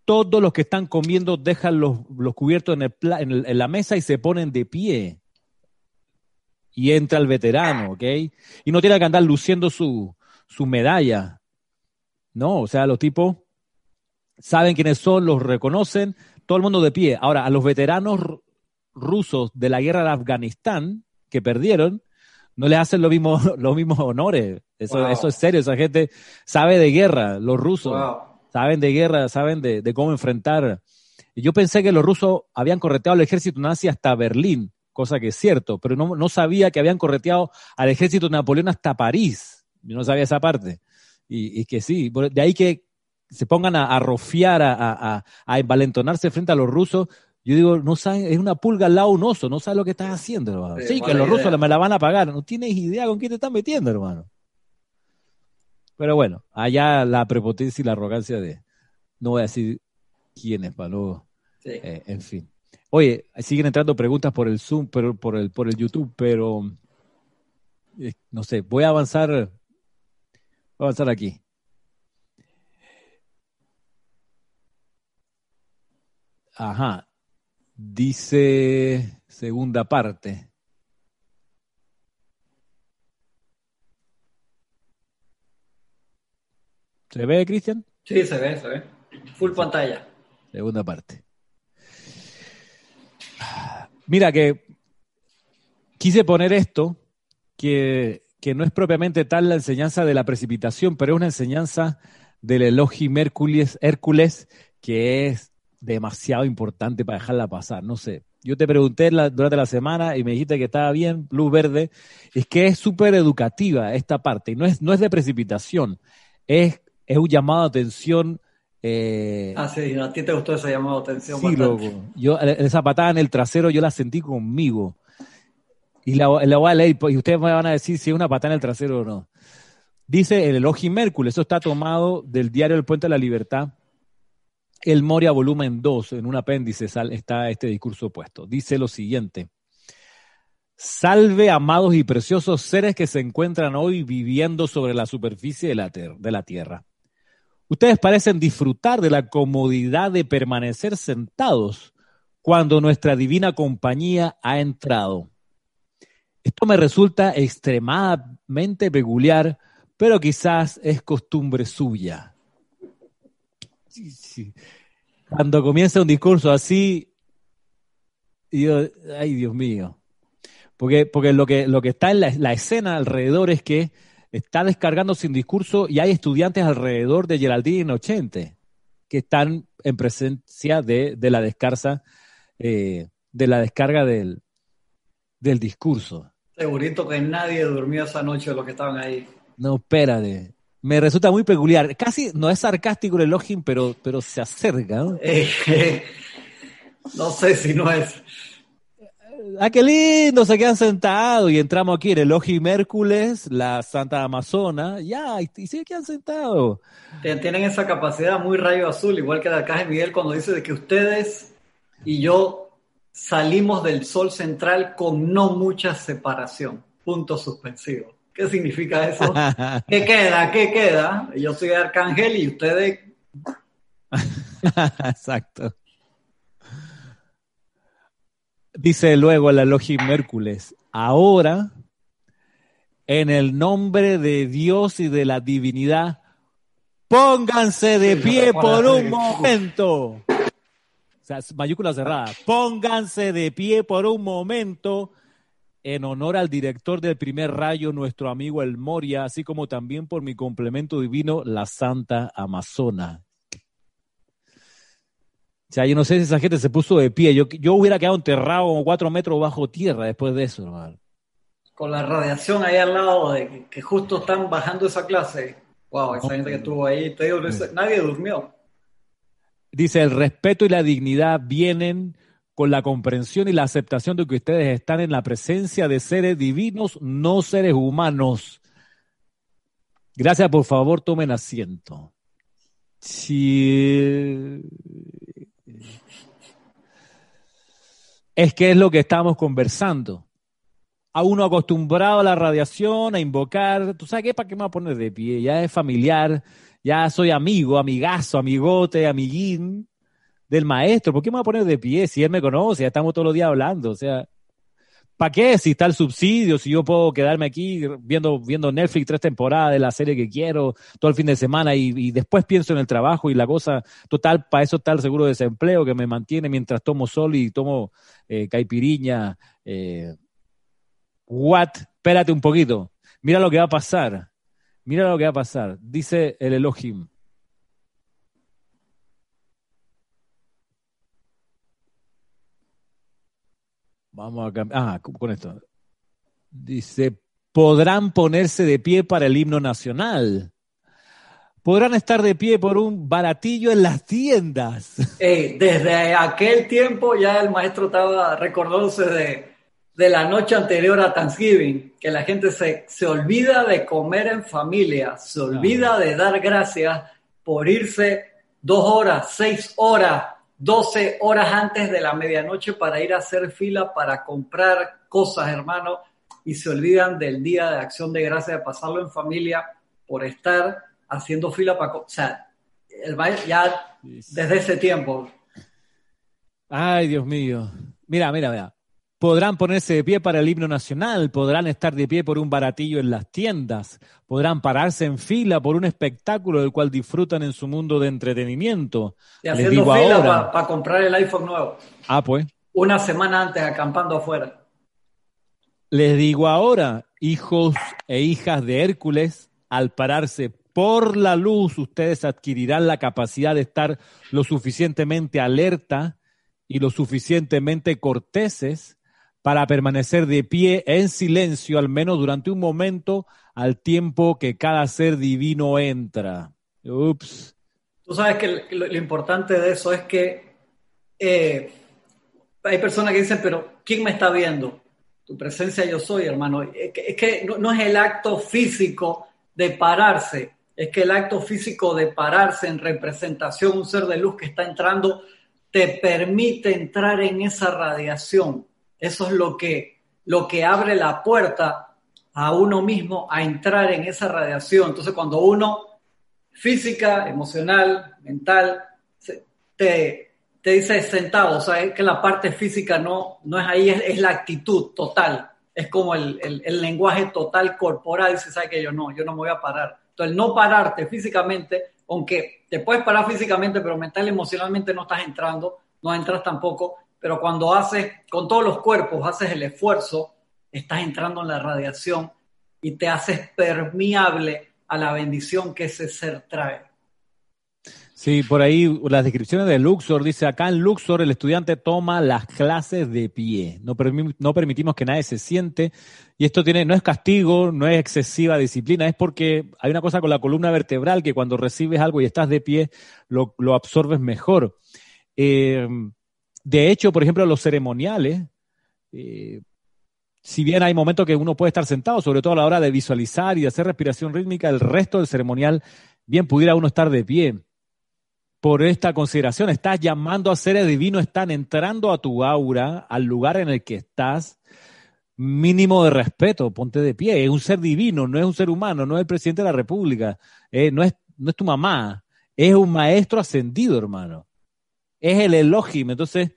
todos los que están comiendo dejan los, los cubiertos en, en la mesa y se ponen de pie. Y entra el veterano, ¿ok? Y no tiene que andar luciendo su, su medalla. No, o sea, los tipos saben quiénes son, los reconocen, todo el mundo de pie. Ahora, a los veteranos rusos de la guerra de Afganistán que perdieron, no les hacen lo mismo, los mismos honores. Eso, eso es serio, esa gente sabe de guerra, los rusos saben de guerra, saben de, de cómo enfrentar. Y yo pensé que los rusos habían correteado al ejército nazi hasta Berlín, cosa que es cierto, pero no, no sabía que habían correteado al ejército de Napoleón hasta París. Yo no sabía esa parte. Y, y que sí, de ahí que se pongan a, a rofiar, a, a, a, envalentonarse frente a los rusos. Yo digo, no saben, es una pulga al lado un oso, no sabe lo que están haciendo, hermano. Sí, que los rusos me la van a pagar, no tienes idea con quién te están metiendo, hermano. Pero bueno, allá la prepotencia y la arrogancia de, no voy a decir quién es, para luego, sí. eh, en fin. Oye, siguen entrando preguntas por el Zoom, pero por el, por el YouTube, pero eh, no sé, voy a avanzar, voy a avanzar aquí. Ajá. Dice segunda parte. ¿Se ve, Cristian? Sí, se ve, se ve. Full pantalla. Segunda parte. Mira que quise poner esto, que, que no es propiamente tal la enseñanza de la precipitación, pero es una enseñanza del Elohim Hércules, Hércules que es demasiado importante para dejarla pasar. No sé. Yo te pregunté la, durante la semana y me dijiste que estaba bien, luz verde. Es que es súper educativa esta parte. Y no es, no es de precipitación. Es, es un llamado de atención. Eh, ah, sí, a ti te gustó ese llamado de atención. Sí, loco. Yo, esa patada en el trasero yo la sentí conmigo. Y la, la voy a leer y ustedes me van a decir si es una patada en el trasero o no. Dice el Elohim Hércules, eso está tomado del diario El Puente de la Libertad, el Moria volumen 2, en un apéndice está este discurso puesto. Dice lo siguiente. Salve, amados y preciosos seres que se encuentran hoy viviendo sobre la superficie de la, de la tierra. Ustedes parecen disfrutar de la comodidad de permanecer sentados cuando nuestra divina compañía ha entrado. Esto me resulta extremadamente peculiar, pero quizás es costumbre suya. Cuando comienza un discurso así, yo, ay Dios mío. Porque, porque lo, que, lo que está en la, la, escena alrededor es que está descargando sin discurso y hay estudiantes alrededor de Geraldine Inocente que están en presencia de, de la descarga, eh, de la descarga del, del discurso. Segurito que nadie durmió esa noche de los que estaban ahí. No, espérate me resulta muy peculiar. Casi no es sarcástico el elogio, pero, pero se acerca. ¿no? Eh, eh, no sé si no es. Ah, qué lindo, se quedan sentados y entramos aquí en el Elohim Hércules, la Santa Amazona, ya, y, y se quedan sentados. Tienen esa capacidad muy rayo azul, igual que el Arcángel Miguel cuando dice de que ustedes y yo salimos del sol central con no mucha separación. Punto suspensivo. ¿Qué significa eso? ¿Qué queda? ¿Qué queda? Yo soy arcángel y ustedes. Exacto. Dice luego el Elohim Hércules, ahora, en el nombre de Dios y de la divinidad, pónganse de pie por un momento. O sea, mayúscula cerrada. Pónganse de pie por un momento en honor al director del primer rayo, nuestro amigo El Moria, así como también por mi complemento divino, la Santa Amazona. O sea, yo no sé si esa gente se puso de pie. Yo, yo hubiera quedado enterrado como cuatro metros bajo tierra después de eso, hermano. Con la radiación ahí al lado, de que, que justo están bajando esa clase. Wow, esa gente que estuvo ahí, te digo, nadie durmió. Dice, el respeto y la dignidad vienen con la comprensión y la aceptación de que ustedes están en la presencia de seres divinos, no seres humanos. Gracias, por favor, tomen asiento. Es que es lo que estamos conversando. A uno acostumbrado a la radiación, a invocar, ¿tú sabes qué? ¿Para qué me voy a poner de pie? Ya es familiar, ya soy amigo, amigazo, amigote, amiguín del maestro. ¿Por qué me voy a poner de pie si él me conoce? Ya estamos todos los días hablando. O sea, ¿para qué? Si está el subsidio, si yo puedo quedarme aquí viendo, viendo Netflix tres temporadas de la serie que quiero todo el fin de semana y, después pienso en el trabajo y la cosa, total, para eso está el seguro de desempleo que me mantiene mientras tomo sol y tomo eh, caipiriña. Eh, what? Espérate un poquito. Mira lo que va a pasar. Mira lo que va a pasar. Dice el Elohim. Vamos a cambiar. Ah, con esto. Dice, podrán ponerse de pie para el himno nacional. Podrán estar de pie por un baratillo en las tiendas. desde aquel tiempo ya el maestro estaba recordándose de, de, la noche anterior a Thanksgiving, que la gente se, se olvida de comer en familia, se olvida de dar gracias por irse dos horas, seis horas 12 horas antes de la medianoche para ir a hacer fila para comprar cosas, hermano, y se olvidan del día de acción de gracia, de pasarlo en familia por estar haciendo fila para... O sea, el, ya desde ese tiempo. Ay, Dios mío. Mira, mira, mira podrán ponerse de pie para el himno nacional, podrán estar de pie por un baratillo en las tiendas, podrán pararse en fila por un espectáculo del cual disfrutan en su mundo de entretenimiento. Y haciendo fila para comprar el iPhone nuevo. Ah, pues. Una semana antes, acampando afuera. Les digo ahora, hijos e hijas de Hércules, al pararse por la luz, ustedes adquirirán la capacidad de estar lo suficientemente alerta y lo suficientemente corteses para permanecer de pie en silencio, al menos durante un momento, al tiempo que cada ser divino entra. Ups. Tú sabes que lo, importante de eso es que eh, hay personas que dicen, pero ¿quién me está viendo? Tu presencia yo soy, hermano. Es que, no, no, es el acto físico de pararse, es que el acto físico de pararse en representación, un ser de luz que está entrando, te permite entrar en esa radiación eso es lo que, lo que abre la puerta a uno mismo a entrar en esa radiación. Entonces, cuando uno, física, emocional, mental, te, te dice sentado, o sea, es que la parte física no, no es ahí, es, la actitud total. Es como el, el, lenguaje total corporal, dice, ¿sabes que yo no, yo no me voy a parar. Entonces, no pararte físicamente, aunque te puedes parar físicamente, pero mental y emocionalmente no estás entrando, no entras tampoco, pero cuando haces, con todos los cuerpos, haces el esfuerzo, estás entrando en la radiación y te haces permeable a la bendición que ese ser trae. Sí, por ahí las descripciones de Luxor dice acá en Luxor el estudiante toma las clases de pie, no, no permitimos que nadie se siente y esto tiene no es castigo, no es excesiva disciplina, es porque hay una cosa con la columna vertebral que cuando recibes algo y estás de pie lo, lo absorbes mejor. Eh, de hecho, por ejemplo, los ceremoniales, eh, si bien hay momentos que uno puede estar sentado, sobre todo a la hora de visualizar y de hacer respiración rítmica, el resto del ceremonial, bien pudiera uno estar de pie. Por esta consideración, estás llamando a seres divinos, están entrando a tu aura, al lugar en el que estás. Mínimo de respeto, ponte de pie. Es un ser divino, no es un ser humano, no es el presidente de la República, eh, no, es, no es tu mamá, es un maestro ascendido, hermano es el Elohim. Entonces,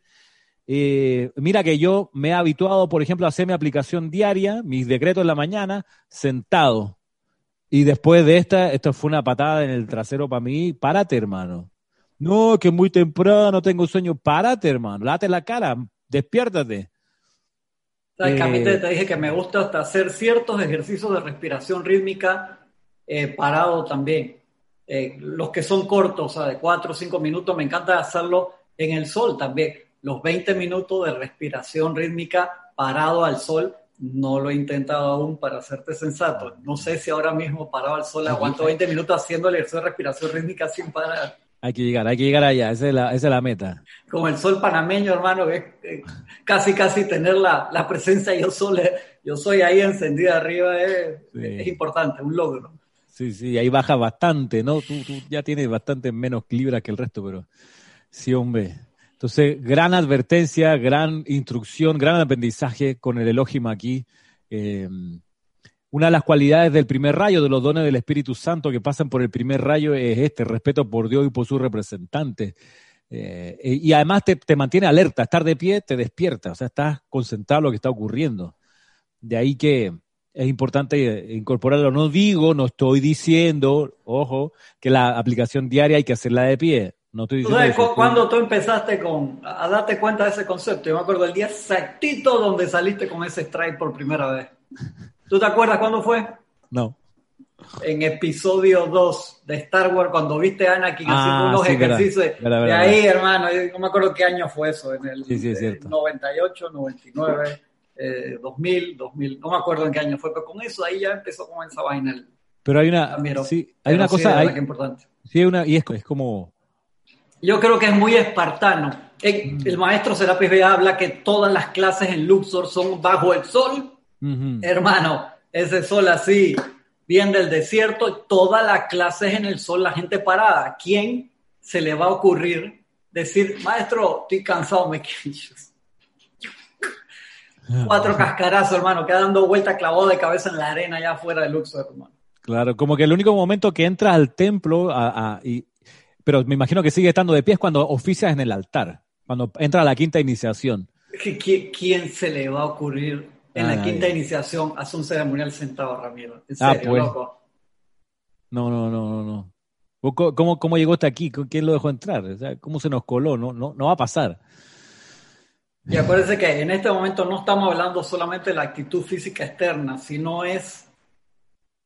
eh, mira que yo me he habituado, por ejemplo, a hacer mi aplicación diaria, mis decretos en la mañana, sentado. Y después de esta, esto fue una patada en el trasero para mí. Párate, hermano. No, que muy temprano, tengo sueño. Párate, hermano. Late la cara, despiértate. ¿Sabes a mí te, dije que me gusta hasta hacer ciertos ejercicios de respiración rítmica eh, parado también. Eh, los que son cortos, o sea, de 4 o 5 minutos, me encanta hacerlo en el sol también. Los 20 minutos de respiración rítmica parado al sol, no lo he intentado aún para hacerte sensato. No sé si ahora mismo parado al sol aguanto 20 minutos haciendo el ejercicio de respiración rítmica sin parar. Hay que llegar, hay que llegar allá, esa es la, esa es la meta. Como el sol panameño, hermano, es eh, casi, casi tener la, la, presencia yo, sol, yo soy ahí encendida arriba, es importante, un logro. Sí, sí, ahí baja bastante, ¿no? Tú, ya tienes bastante menos libras que el resto, pero sí, hombre. Entonces, gran advertencia, gran instrucción, gran aprendizaje con el Elohim aquí. Em, una de las cualidades del primer rayo, de los dones del Espíritu Santo que pasan por el primer rayo, es este, respeto por Dios y por sus representantes. Eh, y además te, te, mantiene alerta, estar de pie te despierta, o sea, estás concentrado en lo que está ocurriendo. De ahí que es importante incorporarlo. No digo, no estoy diciendo, ojo, que la aplicación diaria hay que hacerla de pie. No estoy diciendo ¿Tú sabes cuando tú empezaste con, a darte cuenta de ese concepto? Yo me acuerdo el día exactito donde saliste con ese strike por primera vez. ¿Tú te acuerdas cuándo fue? No en episodio 2 de Star Wars, cuando viste a Anakin ah, haciendo unos ejercicios. de ahí, hermano, no me acuerdo qué año fue eso, en el, 98, 99, 2000, 2000, no me acuerdo en qué año fue, pero con eso ahí ya empezó con esa vaina. pero hay una, sí, hay una cosa hay, importante. Sí, una, y es, es como... Yo creo que es muy espartano. El, mm. maestro Serapis Bea habla que todas las clases en Luxor son bajo el sol. Hermano, ese sol así, bien del desierto, toda la clase es en el sol, la gente parada. ¿Quién se le va a ocurrir decir, maestro, estoy cansado, me quiero Cuatro cascarazos, hermano, queda dando vuelta clavado de cabeza en la arena allá afuera de Luxor, hermano. Claro, como que el único momento que entras al templo, y, pero me imagino que sigue estando de pie es cuando oficias en el altar, cuando entra a la quinta iniciación. ¿Quién se le va a ocurrir en la quinta iniciación hace un ceremonial sentado, Ramiro. En ah, serio, pues. loco. No, no, no, no, no. ¿Cómo, ¿Cómo llegó hasta aquí? ¿Quién lo dejó entrar? ¿Cómo se nos coló? No, no, no va a pasar. Y acuérdense que en este momento no estamos hablando solamente de la actitud física externa, sino es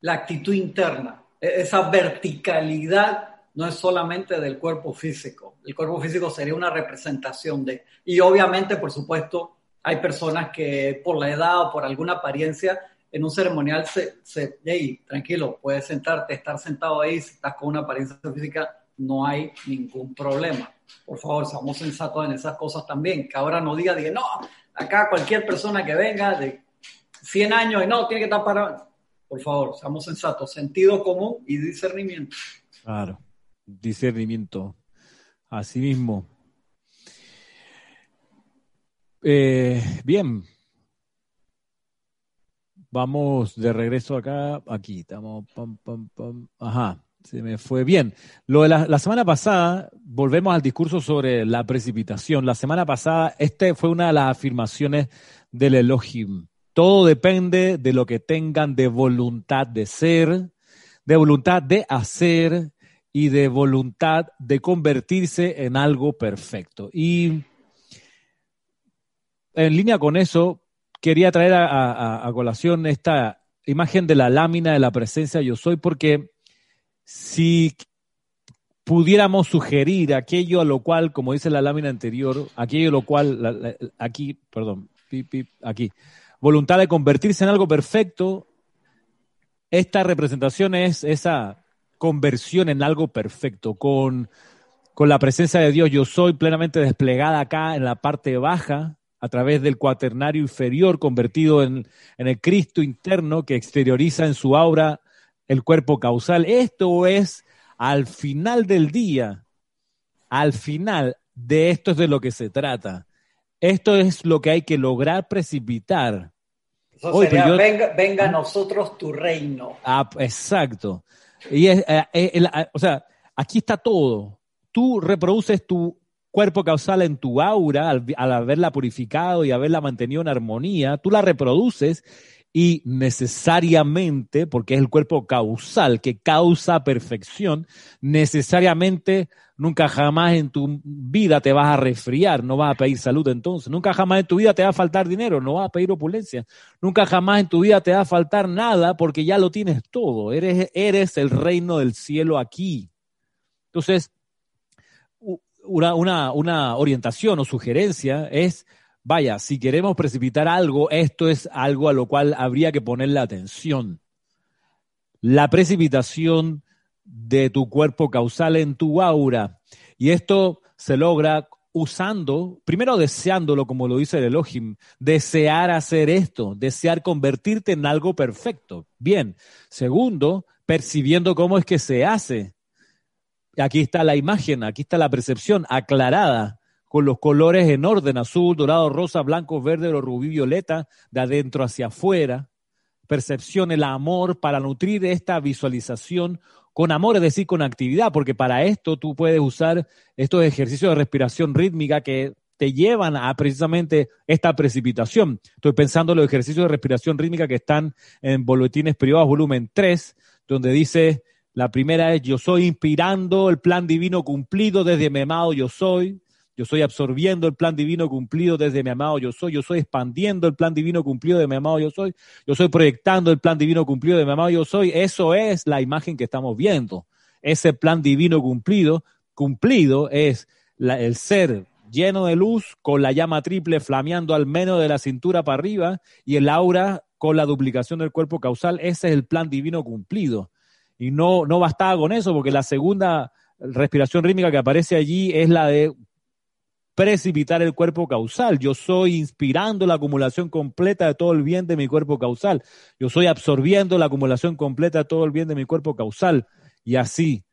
la actitud interna. E, esa verticalidad no es solamente del cuerpo físico. El cuerpo físico sería una representación de... Y obviamente, por supuesto, hay personas que por la edad o por alguna apariencia en un ceremonial se, se hey, tranquilo, puedes sentarte, estar sentado ahí, si estás con una apariencia física, no hay ningún problema. Por favor, seamos sensatos en esas cosas también. Que ahora no diga, diga, no, acá cualquier persona que venga de 100 años y no, tiene que estar parado. Por favor, seamos sensatos. Sentido común y discernimiento. Claro, discernimiento. Así mismo. Eh, bien. Vamos de regreso acá. Aquí estamos. Ajá. Se me fue bien. Lo de la, semana pasada, volvemos al discurso sobre la precipitación. La semana pasada, este fue una de las afirmaciones del Elohim. Todo depende de lo que tengan de voluntad de ser, de voluntad de hacer y de voluntad de convertirse en algo perfecto. Y en línea con eso, quería traer a, colación esta imagen de la lámina de la presencia yo soy, porque si pudiéramos sugerir aquello a lo cual, como dice la lámina anterior, aquello a lo cual, aquí, perdón, aquí, voluntad de convertirse en algo perfecto, esta representación es esa conversión en algo perfecto, con, con la presencia de Dios. Yo soy plenamente desplegada acá en la parte baja, a través del cuaternario inferior convertido en, el Cristo interno que exterioriza en su aura el cuerpo causal. Esto es al final del día, al final de esto es de lo que se trata. Esto es lo que hay que lograr precipitar. venga, a nosotros tu reino. Ah, exacto. Y es, eh, eh, o sea, aquí está todo. Tú reproduces tu cuerpo causal en tu aura, al, haberla purificado y haberla mantenido en armonía, tú la reproduces y necesariamente, porque es el cuerpo causal que causa perfección, necesariamente nunca jamás en tu vida te vas a resfriar, no vas a pedir salud entonces, nunca jamás en tu vida te va a faltar dinero, no vas a pedir opulencia, nunca jamás en tu vida te va a faltar nada porque ya lo tienes todo, eres, eres el reino del cielo aquí. Entonces, una, una, orientación o sugerencia es, vaya, si queremos precipitar algo, esto es algo a lo cual habría que ponerle atención. La precipitación de tu cuerpo causal en tu aura. Y esto se logra usando, primero deseándolo, como lo dice el Elohim, desear hacer esto, desear convertirte en algo perfecto. Bien. Segundo, percibiendo cómo es que se hace. Aquí está la imagen, aquí está la percepción aclarada con los colores en orden, azul, dorado, rosa, blanco, verde, rubí, violeta, de adentro hacia afuera. Percepción, el amor para nutrir esta visualización con amor, es decir, con actividad, porque para esto tú puedes usar estos ejercicios de respiración rítmica que te llevan a precisamente esta precipitación. Estoy pensando en los ejercicios de respiración rítmica que están en Boletines Privados, volumen 3, donde dice, la primera es, yo soy inspirando el plan divino cumplido desde mi yo soy. Yo soy absorbiendo el plan divino cumplido desde mi amado yo soy. Yo soy expandiendo el plan divino cumplido de mi amado yo soy. Yo soy proyectando el plan divino cumplido de mi amado yo soy. Eso es la imagen que estamos viendo. Ese plan divino cumplido, cumplido es el ser lleno de luz, con la llama triple flameando al menos de la cintura para arriba y el aura con la duplicación del cuerpo causal. Ese es el plan divino cumplido. Y no, no bastaba con eso, porque la segunda respiración rítmica que aparece allí es la de precipitar el cuerpo causal. Yo soy inspirando la acumulación completa de todo el bien de mi cuerpo causal. Yo soy absorbiendo la acumulación completa de todo el bien de mi cuerpo causal. Y así,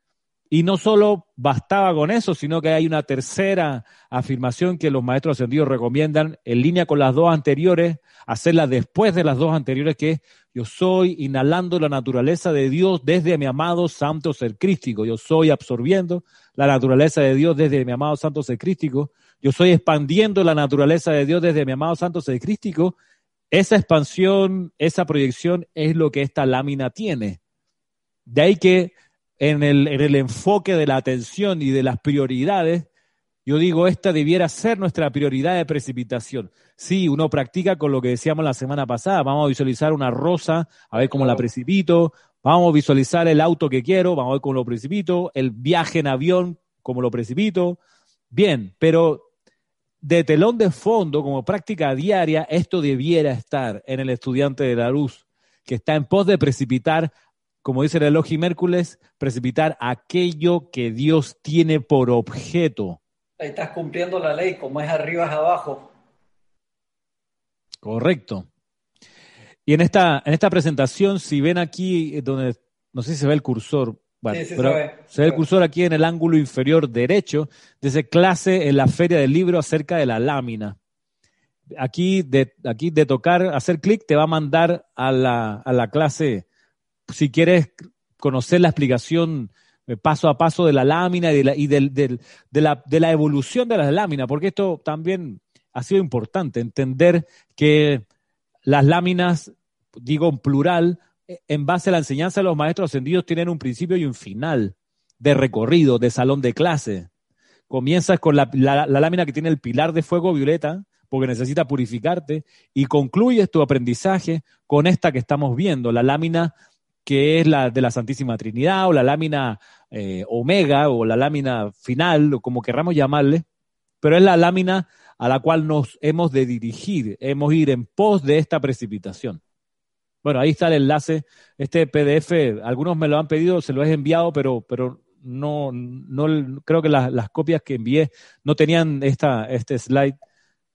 y no solo bastaba con eso, sino que hay una tercera afirmación que los maestros ascendidos recomiendan en línea con las dos anteriores, hacerla después de las dos anteriores, que es yo soy inhalando la naturaleza de Dios desde mi amado santo ser crístico. Yo soy absorbiendo la naturaleza de Dios desde mi amado santo ser crístico. Yo soy expandiendo la naturaleza de Dios desde mi amado santo ser crístico. Esa expansión, esa proyección es lo que esta lámina tiene. De ahí que en el, en el enfoque de la atención y de las prioridades, yo digo, esta debiera ser nuestra prioridad de precipitación. Sí, uno practica con lo que decíamos la semana pasada. Vamos a visualizar una rosa, a ver cómo la precipito. Vamos a visualizar el auto que quiero, vamos a ver cómo lo precipito. El viaje en avión, cómo lo precipito. Bien, pero de telón de fondo, como práctica diaria, esto debiera estar en el estudiante de la luz, que está en pos de precipitar como dice el Elohim Hércules, precipitar aquello que Dios tiene por objeto. Ahí estás cumpliendo la ley, como es arriba es abajo. Correcto. Y en esta, en esta presentación, si ven aquí, eh, donde no sé si se ve el cursor, bueno, se, ve, se ve el cursor aquí en el ángulo inferior derecho, dice clase en la feria del libro acerca de la lámina. Aquí de, aquí de tocar, hacer clic, te va a mandar a la, a la clase. Si quieres conocer la explicación eh, paso a paso de la lámina y, de, la, evolución de las láminas, porque esto también ha sido importante, entender que las láminas, digo en plural, en base a la enseñanza de los maestros ascendidos, tienen un principio y un final de recorrido, de salón de clase. Comienzas con la, lámina que tiene el pilar de fuego violeta, porque necesita purificarte, y concluyes tu aprendizaje con esta que estamos viendo, la lámina que es la de la Santísima Trinidad o la lámina eh, omega o la lámina final, o como querramos llamarle, pero es la lámina a la cual nos hemos de dirigir, hemos de ir en pos de esta precipitación. Bueno, ahí está el enlace. Este PDF, algunos me lo han pedido, se lo he enviado, pero, pero no, no creo que las, copias que envié no tenían esta, este slide,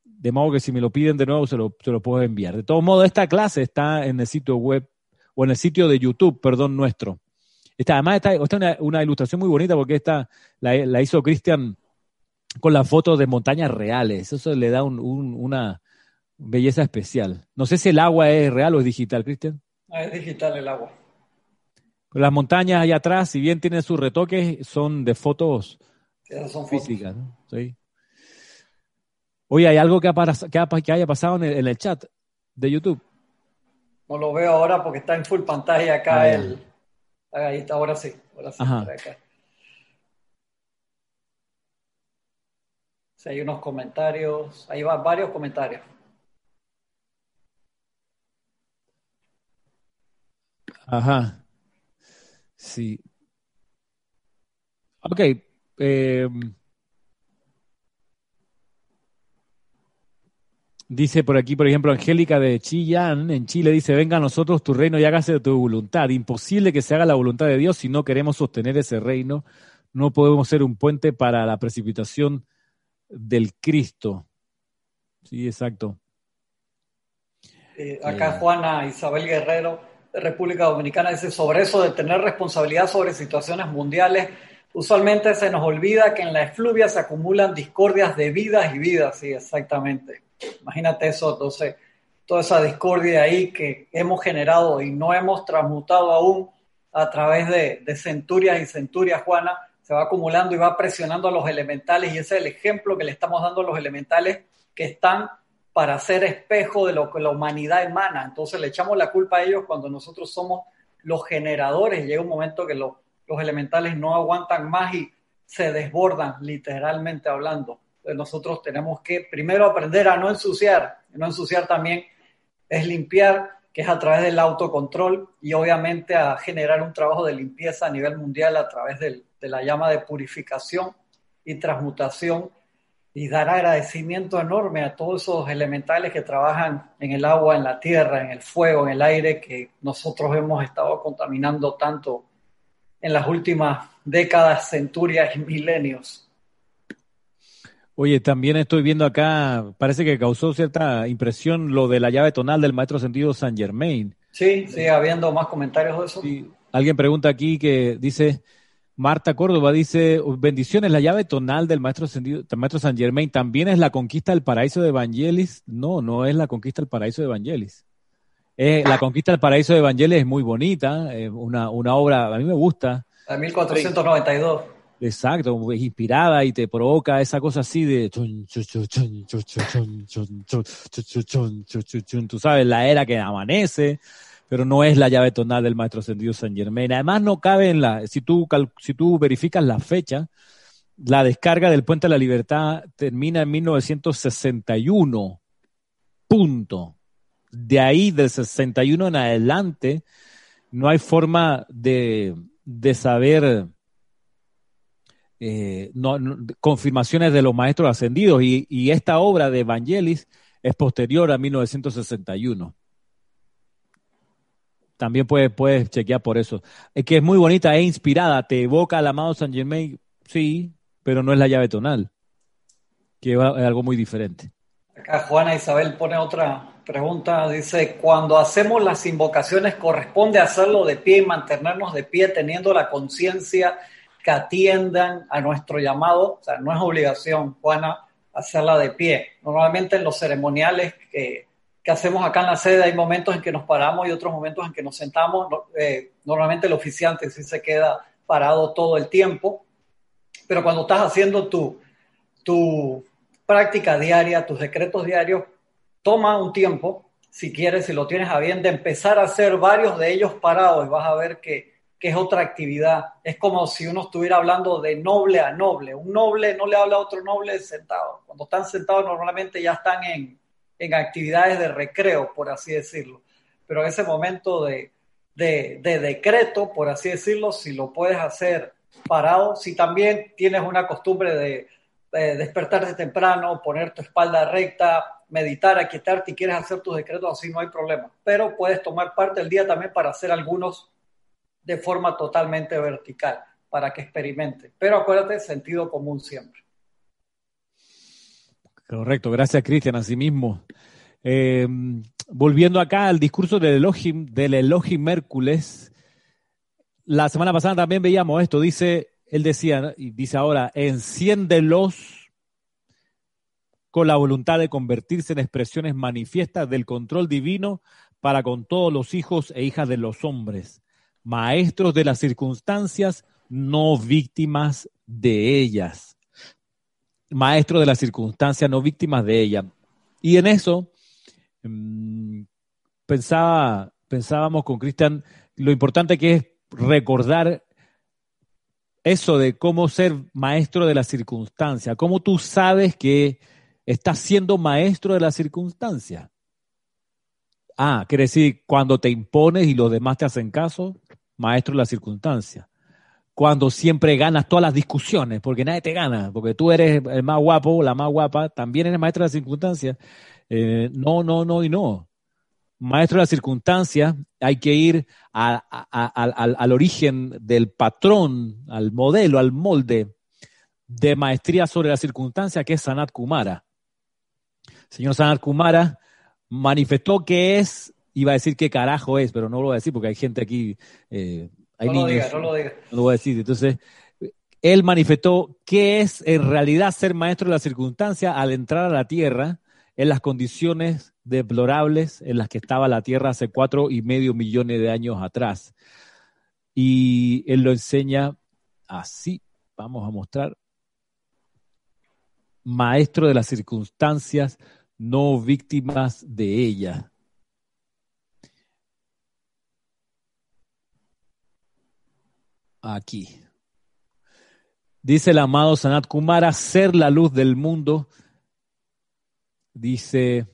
de modo que si me lo piden de nuevo se lo, se lo puedo enviar. De todos modos, esta clase está en el sitio web o en el sitio de YouTube, perdón, nuestro. Esta, además, está, esta una, ilustración muy bonita porque esta la, hizo Cristian con las fotos de montañas reales. Eso le da una belleza especial. No sé si el agua es real o es digital, Cristian. Ah, es digital el agua. las montañas allá atrás, si bien tienen sus retoques, son de fotos físicas. Sí. Oye, ¿hay algo que, que, haya pasado en el chat de YouTube? No lo veo ahora porque está en full pantalla acá ah, el. Ahí está, ahora sí. Ahora sí. hay unos comentarios. Ahí van varios comentarios. Ajá. Sí. Ok. Eh, Dice por aquí, por ejemplo, Angélica de Chillán, en Chile, dice, venga a nosotros tu reino y hágase de tu voluntad. Imposible que se haga la voluntad de Dios si no queremos sostener ese reino. No podemos ser un puente para la precipitación del Cristo. Sí, exacto. Eh, acá Juana Isabel Guerrero, República Dominicana, dice, sobre eso de tener responsabilidad sobre situaciones mundiales, usualmente se nos olvida que en la efluvia se acumulan discordias de vidas y vidas. Sí, exactamente. Imagínate eso, entonces, toda esa discordia ahí que hemos generado y no hemos transmutado aún a través de, de centurias y centurias, Juana, se va acumulando y va presionando a los elementales y ese es el ejemplo que le estamos dando a los elementales que están para ser espejo de lo que la humanidad emana. Entonces le echamos la culpa a ellos cuando nosotros somos los generadores. Llega un momento que los elementales no aguantan más y se desbordan, literalmente hablando. Entonces nosotros tenemos que primero aprender a no ensuciar. No ensuciar también es limpiar, que es a través del autocontrol y obviamente a generar un trabajo de limpieza a nivel mundial a través de la llama de purificación y transmutación y dar agradecimiento enorme a todos esos elementales que trabajan en el agua, en la tierra, en el fuego, en el aire, que nosotros hemos estado contaminando tanto en las últimas décadas, centurias y milenios. Oye, también estoy viendo acá, parece que causó cierta impresión lo de la llave tonal del maestro sentido San Germain. Sí, sigue habiendo más comentarios de eso. Alguien pregunta aquí que dice, Marta Córdoba dice, bendiciones, la llave tonal del maestro, maestro San Germain también es la conquista del paraíso de Evangelis. No, no es la conquista del paraíso de Evangelis. la conquista del paraíso de Evangelis es muy bonita, es una, una obra, a mí me gusta. De 1492. Exacto, es inspirada y te provoca esa cosa así de tú sabes, la era que amanece, pero no es la llave tonal del maestro ascendido San Germain. Además, no cabe en la, si tú, si tú verificas la fecha, la descarga del Puente de la Libertad termina en 1961. Punto. De ahí, del 61 en adelante, no hay forma de, de saber eh, confirmaciones de los maestros ascendidos. Y, y esta obra de Evangelis es posterior a 1961 también puedes, puedes chequear por eso. Es que es muy bonita, es inspirada, te evoca al amado San Germain, sí, pero no es la llave tonal, que es algo muy diferente. Acá Juana Isabel pone otra pregunta, dice, cuando hacemos las invocaciones, ¿corresponde hacerlo de pie y mantenernos de pie teniendo la conciencia que atiendan a nuestro llamado? O sea, no es obligación, Juana, hacerla de pie. Normalmente en los ceremoniales que que hacemos acá en la sede, hay momentos en que nos paramos y otros momentos en que nos sentamos. Eh, normalmente el oficiante sí se queda parado todo el tiempo, pero cuando estás haciendo tu, tu práctica diaria, tus decretos diarios, toma un tiempo, si quieres, si lo tienes a bien, de empezar a hacer varios de ellos parados y vas a ver que, que es otra actividad. Es como si uno estuviera hablando de noble a noble. Un noble no le habla a otro noble sentado. Cuando están sentados normalmente ya están en, en actividades de recreo, por así decirlo. Pero en ese momento de, de, decreto, por así decirlo, si lo puedes hacer parado, si también tienes una costumbre de, despertarte temprano, poner tu espalda recta, meditar, aquietarte y quieres hacer tus decretos, así no hay problema. Pero puedes tomar parte del día también para hacer algunos de forma totalmente vertical, para que experimente. Pero acuérdate, sentido común siempre. Correcto, gracias Cristian, asimismo. Eh, volviendo acá al discurso del Elohim, del Elohim Hércules, la semana pasada también veíamos esto, dice, él decía, y dice ahora, enciéndelos con la voluntad de convertirse en expresiones manifiestas del control divino para con todos los hijos e hijas de los hombres, maestros de las circunstancias, no víctimas de ellas maestro de las circunstancias, no víctimas de ella. Y en eso mm, pensaba, pensábamos con Cristian lo importante que es recordar eso de cómo ser maestro de la circunstancia, cómo tú sabes que estás siendo maestro de la circunstancia. Ah, quiere decir, cuando te impones y los demás te hacen caso, maestro de la circunstancia cuando siempre ganas todas las discusiones, porque nadie te gana, porque tú eres el más guapo, la más guapa, también eres maestro de las circunstancias. Eh, no, no, no y no. Maestro de las circunstancias, hay que ir al, origen del patrón, al modelo, al molde de maestría sobre la circunstancia, que es Sanat Kumara. señor Sanat Kumara manifestó que es, iba a decir qué carajo es, pero no lo voy a decir porque hay gente aquí eh, no lo diga, no lo diga. No lo voy a decir. Entonces, él manifestó qué es en realidad ser maestro de la circunstancia al entrar a la tierra en las condiciones deplorables en las que estaba la tierra hace cuatro y medio millones de años atrás. y él lo enseña así. Vamos a mostrar. Maestro de las circunstancias, no víctimas de ella. Aquí. Dice el amado Sanat Kumara, ser la luz del mundo. Dice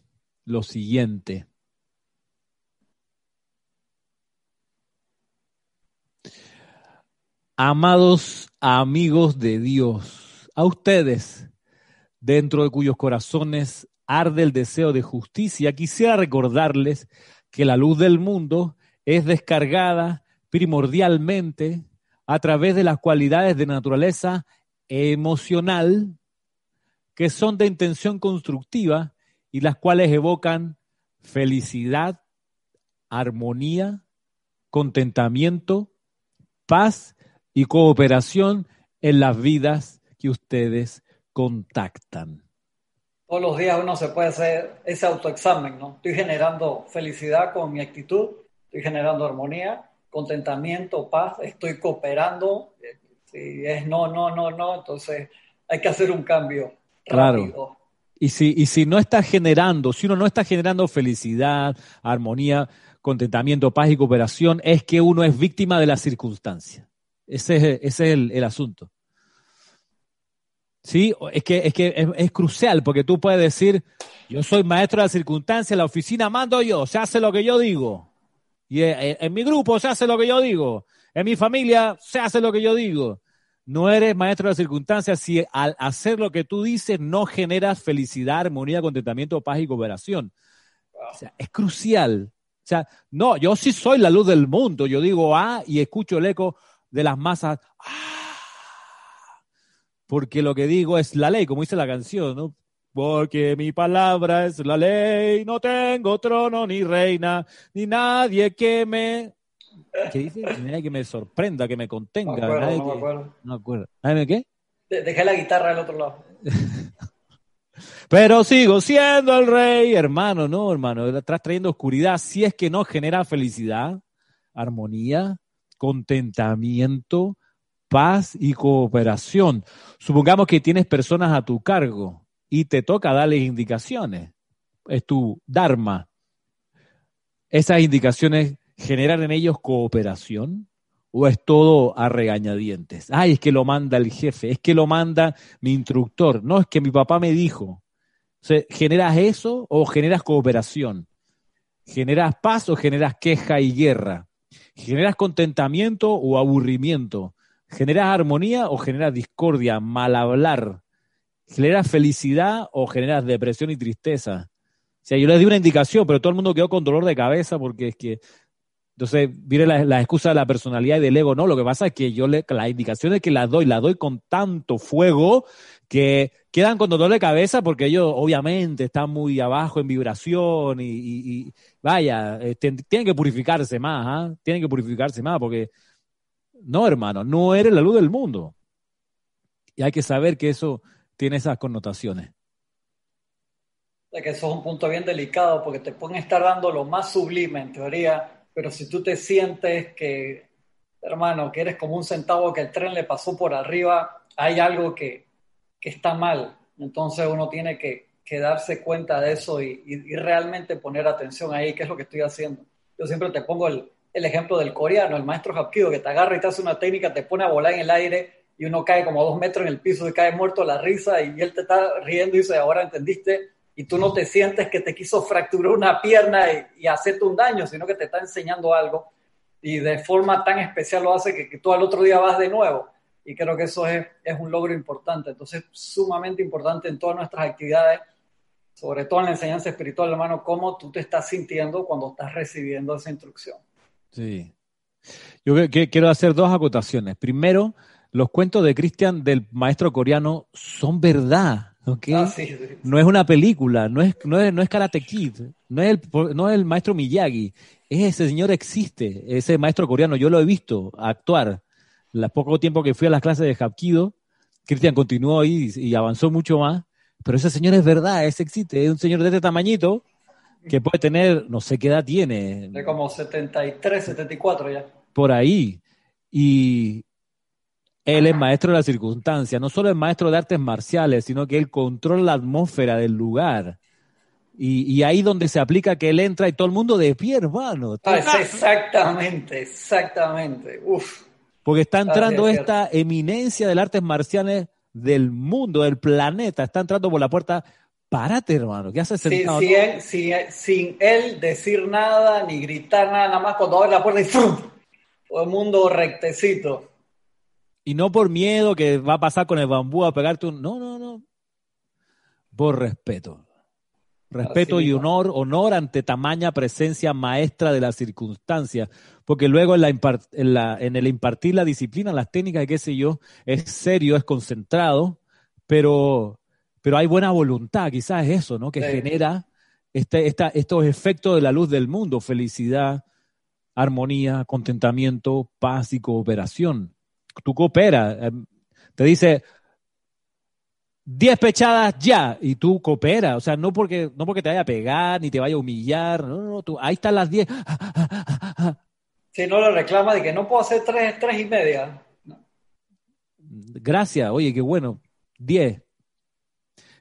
lo siguiente. Amados amigos de Dios, a ustedes, dentro de cuyos corazones arde el deseo de justicia, quisiera recordarles que la luz del mundo es descargada primordialmente a través de las cualidades de naturaleza emocional que son de intención constructiva y las cuales evocan felicidad, armonía, contentamiento, paz y cooperación en las vidas que ustedes contactan. Todos los días uno se puede hacer ese autoexamen, ¿no? Estoy generando felicidad con mi actitud, estoy generando armonía, contentamiento, paz, estoy cooperando. Si es no, no, no, no, entonces hay que hacer un cambio rápido. Claro. Y si, y si no está generando, si uno no está generando felicidad, armonía, contentamiento, paz y cooperación, es que uno es víctima de las circunstancias. Ese es, ese es el, asunto. Sí, es que, es, que es, crucial porque tú puedes decir, yo soy maestro de las circunstancias, la oficina mando yo, se hace lo que yo digo. Y en, en mi grupo se hace lo que yo digo. En mi familia se hace lo que yo digo. No eres maestro de circunstancias si al hacer lo que tú dices no generas felicidad, armonía, contentamiento, paz y cooperación. O sea, es crucial. O sea, no, yo sí soy la luz del mundo. Yo digo ah y escucho el eco, de las masas. ¡ah! Porque lo que digo es la ley, como dice la canción, ¿no? Porque mi palabra es la ley, no tengo trono ni reina, ni nadie que me... ¿Qué dice? Nadie que me sorprenda, que me contenga. No, acuerdo, no me acuerdo. No acuerdo. ¿Nadie qué? Dejé la guitarra al otro lado. Pero sigo siendo el rey, hermano, no, hermano. Estás trayendo oscuridad. Si es que no genera felicidad, armonía, contentamiento, paz y cooperación. Supongamos que tienes personas a tu cargo y te toca darles indicaciones. Es tu Dharma. ¿Esas indicaciones generan en ellos cooperación? ¿O es todo a regañadientes? Ay, es que lo manda el jefe, es que lo manda mi instructor. No, es que mi papá me dijo. ¿Generas eso o generas cooperación? ¿Generas paz o generas queja y guerra? ¿Generas contentamiento o aburrimiento? ¿Generas armonía o generas discordia, mal hablar? ¿Generas felicidad o generas depresión y tristeza? O sea, yo les di una indicación, pero todo el mundo quedó con dolor de cabeza porque es que. Entonces, viene la, excusa de la personalidad y del ego. No, lo que pasa es que yo le, las indicaciones que las doy, las doy con tanto fuego que quedan con dolor de cabeza porque ellos obviamente están muy abajo en vibración y, vaya, eh, tienen que purificarse más, ¿ah? tienen que purificarse más porque no, hermano, no eres la luz del mundo. Y hay que saber que eso tiene esas connotaciones. que eso es un punto bien delicado porque te pueden estar dando lo más sublime en teoría, pero si tú te sientes que, hermano, que eres como un centavo que el tren le pasó por arriba, hay algo que, que está mal. Entonces uno tiene que, darse cuenta de eso y, realmente poner atención ahí, qué es lo que estoy haciendo. Yo siempre te pongo el, ejemplo del coreano, el maestro Hapkido, que te agarra y te hace una técnica, te pone a volar en el aire y uno cae como dos metros en el piso y cae muerto la risa y él te está riendo y dice, ahora entendiste, y tú no te sientes que te quiso fracturar una pierna y, hacerte un daño, sino que te está enseñando algo y de forma tan especial lo hace que, que tú al otro día vas de nuevo y creo que eso es, es un logro importante. Entonces, sumamente importante en todas nuestras actividades, sobre todo en la enseñanza espiritual, hermano, cómo tú te estás sintiendo cuando estás recibiendo esa instrucción. Sí. Yo quiero hacer dos acotaciones. Primero, los cuentos de Cristian del maestro coreano son verdad. ¿okay? Ah, no es una película, no es, no es, no es Karate Kid, no es, el, no es el maestro Miyagi. Ese señor existe, ese maestro coreano, yo lo he visto actuar el poco tiempo que fui a las clases de Hapkido, Cristian continuó ahí y, avanzó mucho más. Pero ese señor es verdad, ese existe, es un señor de este tamañito que puede tener, no sé qué edad tiene. De como 73, 74 ya. Por ahí. Y él es maestro de la circunstancia, no solo es maestro de artes marciales, sino que él controla la atmósfera del lugar. Y, y ahí donde se aplica que él entra y todo el mundo de pie, hermano. Ah, exactamente, exactamente. Uf. Porque está entrando esta eminencia del artes marciales del mundo, del planeta, está entrando por la puerta. Párate, hermano, ¿qué haces sentado? sin él decir nada, ni gritar nada, nada más cuando abre la puerta y ¡fum! todo el mundo rectecito. Y no por miedo que va a pasar con el bambú a pegarte un... No, no, no. Por respeto. Respeto y honor, honor ante tamaña presencia maestra de la circunstancia, porque luego en, la, en, el impartir la disciplina, las técnicas, qué sé yo, es serio, es concentrado, pero, pero hay buena voluntad, quizás es eso, ¿no? Que genera este, esta, estos efectos de la luz del mundo, felicidad, armonía, contentamiento, paz y cooperación. Tú cooperas, em, te dice, 10 pechadas ya, y tú cooperas, o sea, no porque, no porque te vaya a pegar, ni te vaya a humillar, no, no, tú, ahí están las 10. Si no le reclama de que no puedo hacer tres, tres y media. Gracias, oye, qué bueno, 10.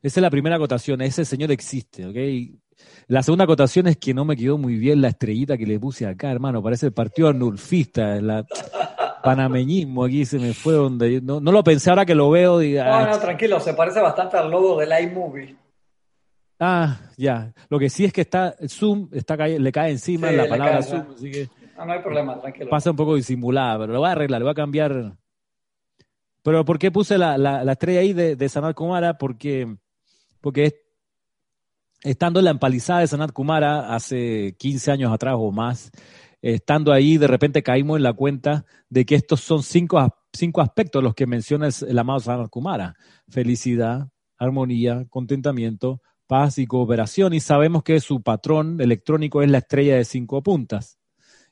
Esa es la primera acotación, ese señor existe, ¿ok? La segunda acotación es que no me quedó muy bien la estrellita que le puse acá, hermano, parece el partido anulfista, la panameñismo aquí se me fue donde no, no lo pensé ahora que lo veo. Diga, no, no, tranquilo, se parece bastante al logo del iMovie. Ah, ya. Lo que sí es que está Zoom está le cae encima la palabra Zoom, así que no, no hay problema, tranquilo. Pasa un poco disimulada, pero lo voy a arreglar, lo voy a cambiar. Pero ¿por qué puse la, la, estrella ahí de, de Sanat Kumara? Porque, porque estando en la empalizada de Sanat Kumara hace 15 años atrás o más, estando ahí, de repente caímos en la cuenta de que estos son cinco, cinco aspectos los que menciona el, amado Sanat Kumara. Felicidad, armonía, contentamiento, paz y cooperación. Y sabemos que su patrón electrónico es la estrella de cinco puntas.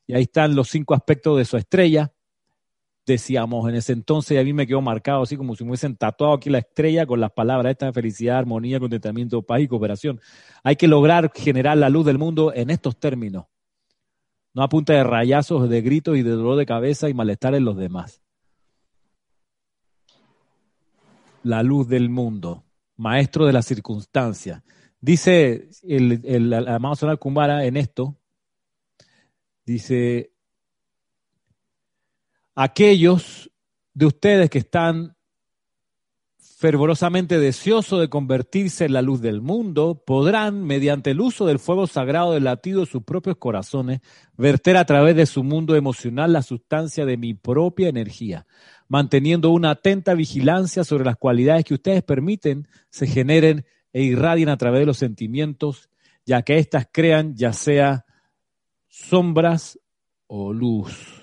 Y ahí están los cinco aspectos de su estrella. Decíamos en ese entonces, y a mí me quedó marcado así como si me hubiesen tatuado aquí la estrella con las palabras esta felicidad, armonía, contentamiento, paz y cooperación. Hay que lograr generar la luz del mundo en estos términos no a punta de rayazos, de gritos y de dolor de cabeza y malestar en los demás. La luz del mundo, maestro de las circunstancias. Dice el, el, amado Sonal Kumbara en esto, dice, aquellos de ustedes que están fervorosamente deseoso de convertirse en la luz del mundo, podrán, mediante el uso del fuego sagrado del latido de sus propios corazones, verter a través de su mundo emocional la sustancia de mi propia energía, manteniendo una atenta vigilancia sobre las cualidades que ustedes permiten se generen e irradien a través de los sentimientos, ya que éstas crean ya sea sombras o luz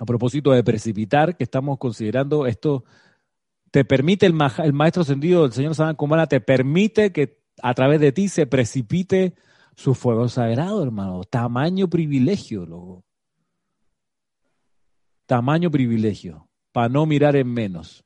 a propósito de precipitar, que estamos considerando esto, te permite el, maestro ascendido, el señor Sanan Kumara, te permite que a través de ti se precipite su fuego sagrado, hermano. Tamaño privilegio, loco. Tamaño privilegio, para no mirar en menos.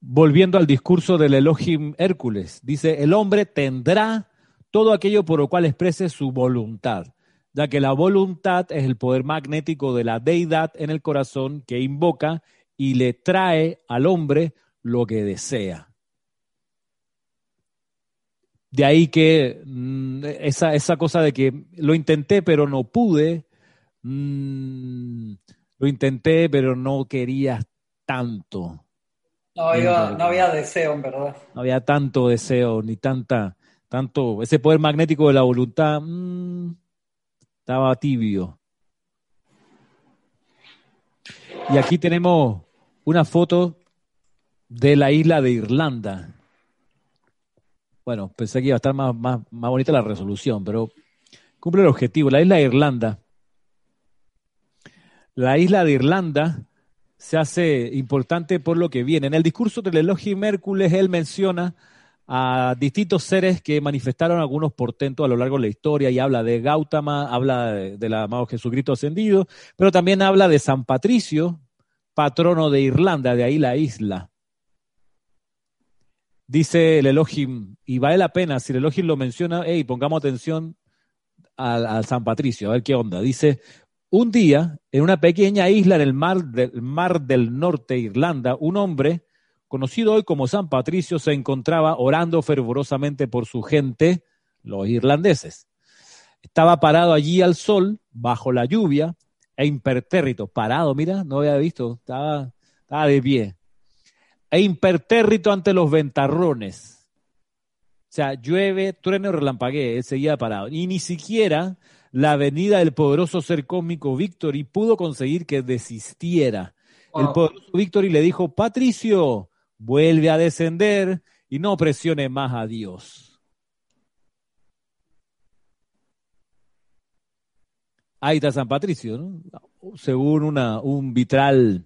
Volviendo al discurso del Elohim Hércules, dice, el hombre tendrá todo aquello por lo cual exprese su voluntad, ya que la voluntad es el poder magnético de la deidad en el corazón que invoca y le trae al hombre lo que desea. De ahí que mm, esa, esa, cosa de que lo intenté pero no pude, mm, lo intenté pero no quería tanto. No había, no había deseo, en verdad. No había tanto deseo ni tanta tanto, ese poder magnético de la voluntad mm, estaba tibio. Y aquí tenemos una foto de la isla de Irlanda. Bueno, pensé que iba a estar más, más, más bonita la resolución, pero cumple el objetivo. La isla de Irlanda. La isla de Irlanda se hace importante por lo que viene. En el discurso del elogio Mércules, él menciona a distintos seres que manifestaron algunos portentos a lo largo de la historia y habla de Gautama, habla del amado Jesucristo ascendido, pero también habla de San Patricio, patrono de Irlanda, de ahí la isla. dice el Elohim, y vale la pena, si el Elohim lo menciona, hey, pongamos atención al, San Patricio, a ver qué onda. Dice, un día, en una pequeña isla en el mar, del mar del norte, Irlanda, un hombre, conocido hoy como San Patricio, se encontraba orando fervorosamente por su gente, los irlandeses. Estaba parado allí al sol, bajo la lluvia, e impertérrito, parado, mira, no había visto, estaba, estaba de pie, e impertérrito ante los ventarrones. O sea, llueve, trueno, relampaguee, él seguía parado. Y ni siquiera la venida del poderoso ser cósmico Victory pudo conseguir que desistiera. El poderoso Victory le dijo, Patricio, vuelve a descender y no presione más a Dios. Ahí está San Patricio, ¿no? según un vitral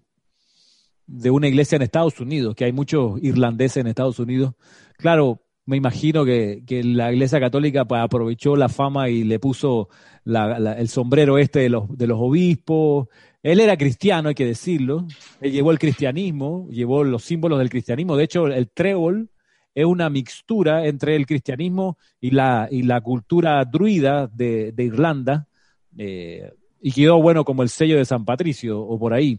de una iglesia en Estados Unidos, que hay muchos irlandeses en Estados Unidos. Claro, me imagino que, la iglesia católica pues, aprovechó la fama y le puso el sombrero este de los, de los obispos. Él era cristiano, hay que decirlo. Él llevó el cristianismo, llevó los símbolos del cristianismo. De hecho, el trébol es una mixtura entre el cristianismo y la, y la cultura druida de, Irlanda. Eh, y quedó bueno como el sello de San Patricio o por ahí.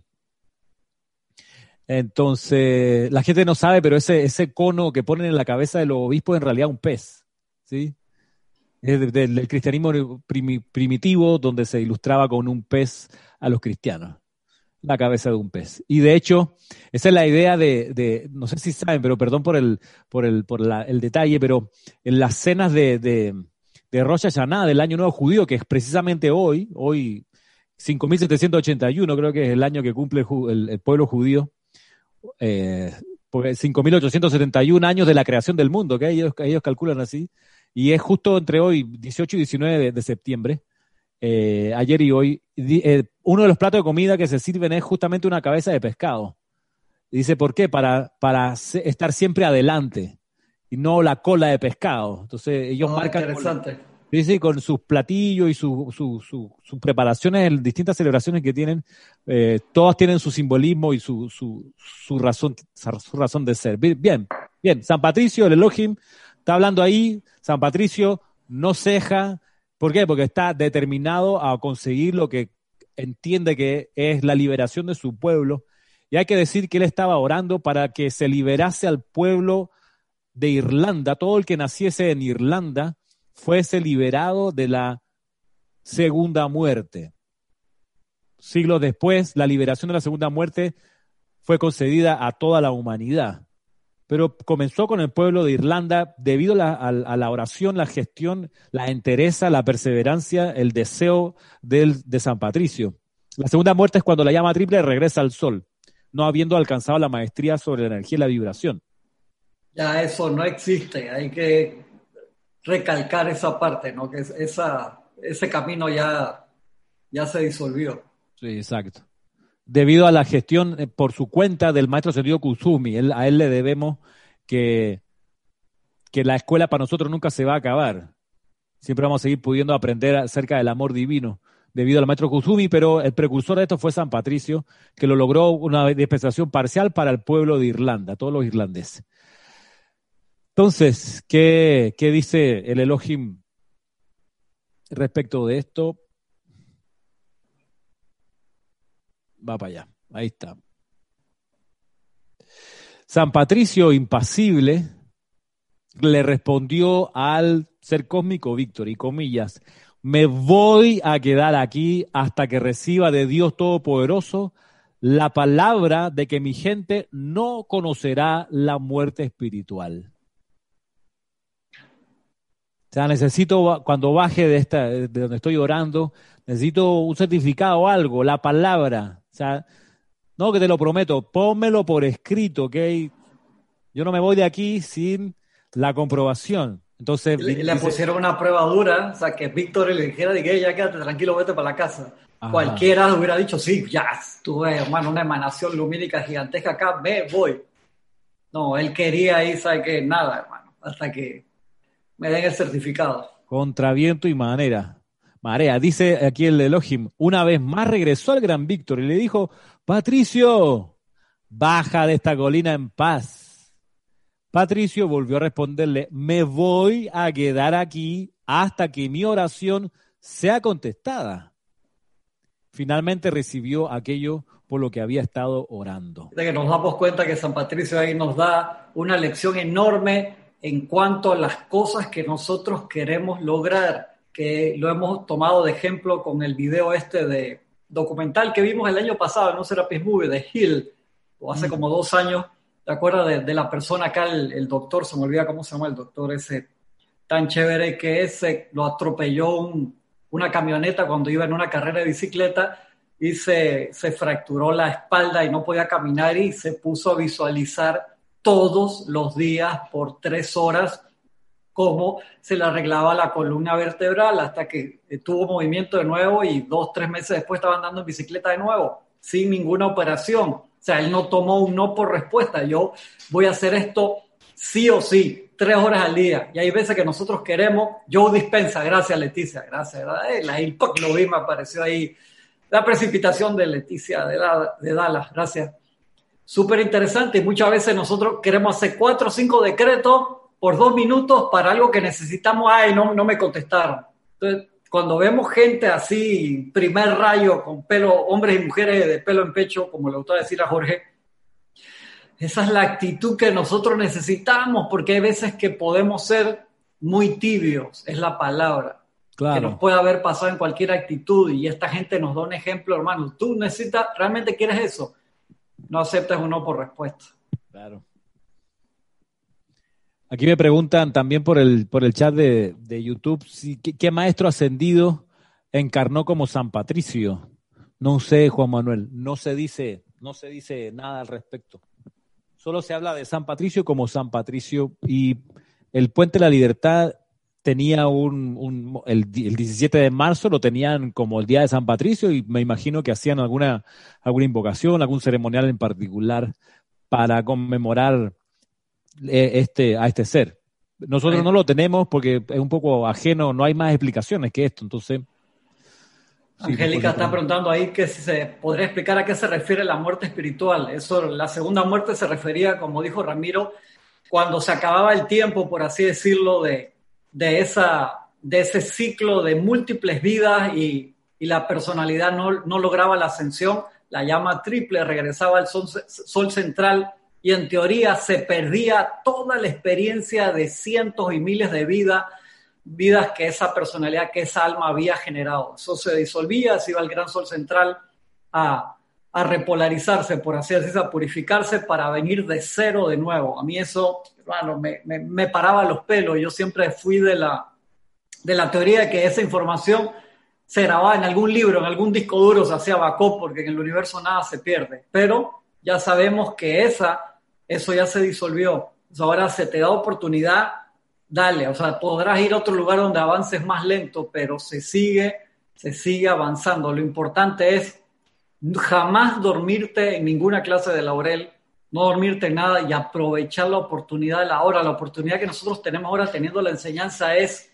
Entonces, la gente no sabe, pero ese, ese cono que ponen en la cabeza de los obispos es en realidad un pez, ¿sí? Es del, cristianismo primitivo, donde se ilustraba con un pez a los cristianos, la cabeza de un pez. Y de hecho, esa es la idea de, de no sé si saben, pero perdón por el, por el, por el detalle, pero en las cenas de, de, de Rosh del Año Nuevo Judío, que es precisamente hoy, hoy 5781 creo que es el año que cumple el pueblo judío, eh, 5.871 años de la creación del mundo, que ellos, ellos calculan así, y es justo entre hoy, 18 y 19 de, septiembre, eh, ayer y hoy, eh, uno de los platos de comida que se sirven es justamente una cabeza de pescado. dice, ¿por qué? Para, para estar siempre adelante y no la cola de pescado. Entonces ellos ah, marcan... Interesante. Con sus platillos y sus su, preparaciones en distintas celebraciones que tienen, eh, todas tienen su simbolismo y su, su, razón, su razón de ser. Bien, bien. San Patricio, el Elohim, está hablando ahí. San Patricio no ceja. ¿Por qué? Porque está determinado a conseguir lo que entiende que es la liberación de su pueblo. Y hay que decir que él estaba orando para que se liberase al pueblo de Irlanda, todo el que naciese en Irlanda, fuese liberado de la segunda muerte. Siglos después, la liberación de la segunda muerte fue concedida a toda la humanidad. Pero comenzó con el pueblo de Irlanda debido a la, oración, la gestión, la entereza, la perseverancia, el deseo del, de San Patricio. La segunda muerte es cuando la llama triple regresa al sol, no habiendo alcanzado la maestría sobre la energía y la vibración. Ya eso no existe, hay que recalcar esa parte, ¿no? Que esa, ese camino ya, ya se disolvió. Sí, exacto. Debido a la gestión eh, por su cuenta del maestro Sergio Kusumi, a él le debemos que, que la escuela para nosotros nunca se va a acabar. Siempre vamos a seguir pudiendo aprender acerca del amor divino debido al maestro Kusumi, pero el precursor de esto fue San Patricio, que lo logró una dispensación parcial para el pueblo de Irlanda, todos los irlandeses. Entonces, ¿qué, dice el Elohim respecto de esto? Va para allá, ahí está. San Patricio, impasible, le respondió al ser cósmico Víctor, y comillas, me voy a quedar aquí hasta que reciba de Dios Todopoderoso la palabra de que mi gente no conocerá la muerte espiritual. O sea, necesito, cuando baje de, esta, de donde estoy orando, necesito un certificado o algo, la palabra. O sea, no que te lo prometo, pónmelo por escrito, ¿ok? Yo no me voy de aquí sin la comprobación. Entonces, le, pusieron una prueba dura, o sea, que Víctor le dijera, que ya quédate tranquilo, vete para la casa. Cualquiera hubiera dicho, sí, ya, tuve, hermano, una emanación lumínica gigantesca acá, ve, voy. No, él quería ir, ¿sabe qué? Nada, hermano, hasta que me den el certificado. Contra viento y manera. Marea, dice aquí el Elohim, una vez más regresó al gran Víctor y le dijo, Patricio, baja de esta colina en paz. Patricio volvió a responderle, me voy a quedar aquí hasta que mi oración sea contestada. Finalmente recibió aquello por lo que había estado orando. De que nos damos cuenta que San Patricio ahí nos da una lección enorme en cuanto a las cosas que nosotros queremos lograr, que lo hemos tomado de ejemplo con el video este de documental que vimos el año pasado en un Serapis Movie de Hill, o hace mm. como dos años, ¿te acuerdas de, la persona acá, el, doctor, se me olvida cómo se llama el doctor ese tan chévere que ese, lo atropelló una camioneta cuando iba en una carrera de bicicleta y se, se fracturó la espalda y no podía caminar y se puso a visualizar todos los días por tres horas cómo se le arreglaba la columna vertebral hasta que tuvo movimiento de nuevo y dos, tres meses después estaba andando en bicicleta de nuevo, sin ninguna operación. O sea, él no tomó un no por respuesta. Yo voy a hacer esto sí o sí, tres horas al día. Y hay veces que nosotros queremos, yo dispensa, gracias Leticia, gracias. Eh, la lo vi, me apareció ahí. La precipitación de Leticia de, de Dallas, gracias súper interesante y muchas veces nosotros queremos hacer cuatro o cinco decretos por dos minutos para algo que necesitamos, ay, no, no me contestaron. Entonces, cuando vemos gente así, primer rayo, con pelo, hombres y mujeres de pelo en pecho, como le gusta decir a Jorge, esa es la actitud que nosotros necesitamos, porque hay veces que podemos ser muy tibios, es la palabra. Claro. Que nos puede haber pasado en cualquier actitud y esta gente nos da un ejemplo, hermano. Tú necesitas, realmente quieres eso no aceptas un no por respuesta. Claro. Aquí me preguntan también por el, por el chat de, YouTube si, ¿qué, maestro ascendido encarnó como San Patricio. No sé, Juan Manuel, no se dice, no se dice nada al respecto. Solo se habla de San Patricio como San Patricio y el Puente de la Libertad tenía un, el, el, 17 de marzo lo tenían como el día de San Patricio y me imagino que hacían alguna, alguna invocación, algún ceremonial en particular para conmemorar eh, este, a este ser. Nosotros no lo tenemos porque es un poco ajeno, no hay más explicaciones que esto, entonces... Angélica está preguntando ahí que si se podría explicar a qué se refiere la muerte espiritual. Eso, la segunda muerte se refería, como dijo Ramiro, cuando se acababa el tiempo, por así decirlo, de, de, esa, de ese ciclo de múltiples vidas y, la personalidad no, lograba la ascensión, la llama triple regresaba al sol, sol, central y en teoría se perdía toda la experiencia de cientos y miles de vidas, vidas que esa personalidad, que esa alma había generado. Eso se disolvía, se iba al gran sol central a, a repolarizarse, por así decirlo, a purificarse para venir de cero de nuevo. A mí eso bueno, me, me, paraba los pelos. Yo siempre fui de la, de la teoría de que esa información se grababa en algún libro, en algún disco duro, se hacía backup, porque en el universo nada se pierde. Pero ya sabemos que esa, eso ya se disolvió. ahora se te da oportunidad, dale. O sea, podrás ir a otro lugar donde avances más lento, pero se sigue, se sigue avanzando. Lo importante es jamás dormirte en ninguna clase de laurel no dormirte en nada y aprovechar la oportunidad de la hora. La oportunidad que nosotros tenemos ahora teniendo la enseñanza es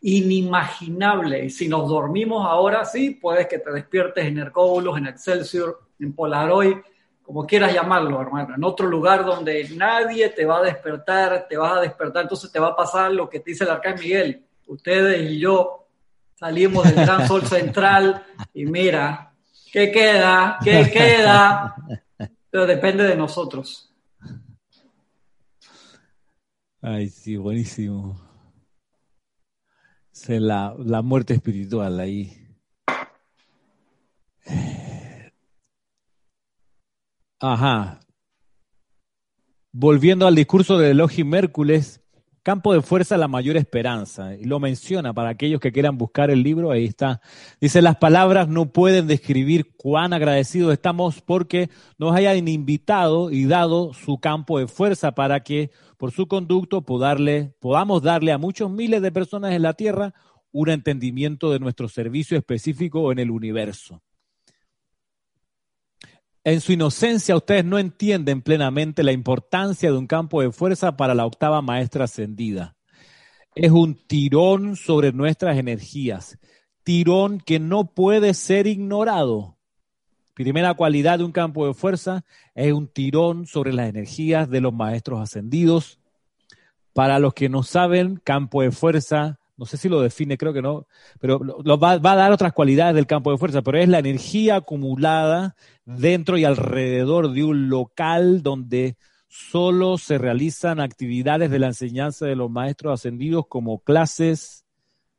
inimaginable. Y si nos dormimos ahora, sí, puedes que te despiertes en Hercóbulos, en Excelsior, en Polaroid, como quieras llamarlo, hermano, en otro lugar donde nadie te va a despertar, te vas a despertar, entonces te va a pasar lo que te dice el arcángel Miguel. Ustedes y yo salimos del gran sol central y mira, ¿qué queda? ¿Qué queda? pero depende de nosotros. Ay, sí, buenísimo. Es la, la muerte espiritual ahí. Ajá. Volviendo al discurso de Elohim Hércules, Campo de fuerza, la mayor esperanza. Y lo menciona para aquellos que quieran buscar el libro, ahí está. Dice, las palabras no pueden describir cuán agradecidos estamos porque nos hayan invitado y dado su campo de fuerza para que por su conducto podamos darle a muchos miles de personas en la Tierra un entendimiento de nuestro servicio específico en el universo. En su inocencia ustedes no entienden plenamente la importancia de un campo de fuerza para la octava maestra ascendida. Es un tirón sobre nuestras energías, tirón que no puede ser ignorado. Primera cualidad de un campo de fuerza es un tirón sobre las energías de los maestros ascendidos Para los que no saben, campo de fuerza, no sé si lo define, creo que no, pero lo, va, va, a dar otras cualidades del campo de fuerza, pero es la energía acumulada dentro y alrededor de un local donde solo se realizan actividades de la enseñanza de los maestros ascendidos como clases,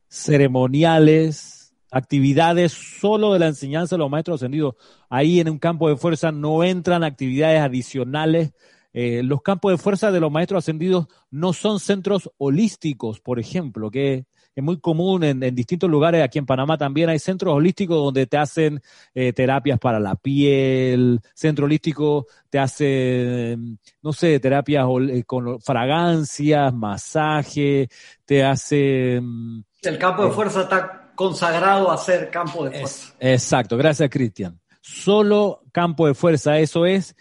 ceremoniales, actividades solo de la enseñanza de los maestros ascendidos. Ahí en un campo de fuerza no entran actividades adicionales. Eh, los campos de fuerza de los maestros ascendidos no son centros holísticos, por ejemplo, que es muy común en, distintos lugares, aquí en Panamá también hay centros holísticos donde te hacen eh, terapias para la piel, centro holístico te hace, no sé, terapias eh, con fragancias, masaje, te hace... Mm, El campo de eh, fuerza está consagrado a ser campo de fuerza. exacto, gracias Cristian. Solo campo de fuerza, eso es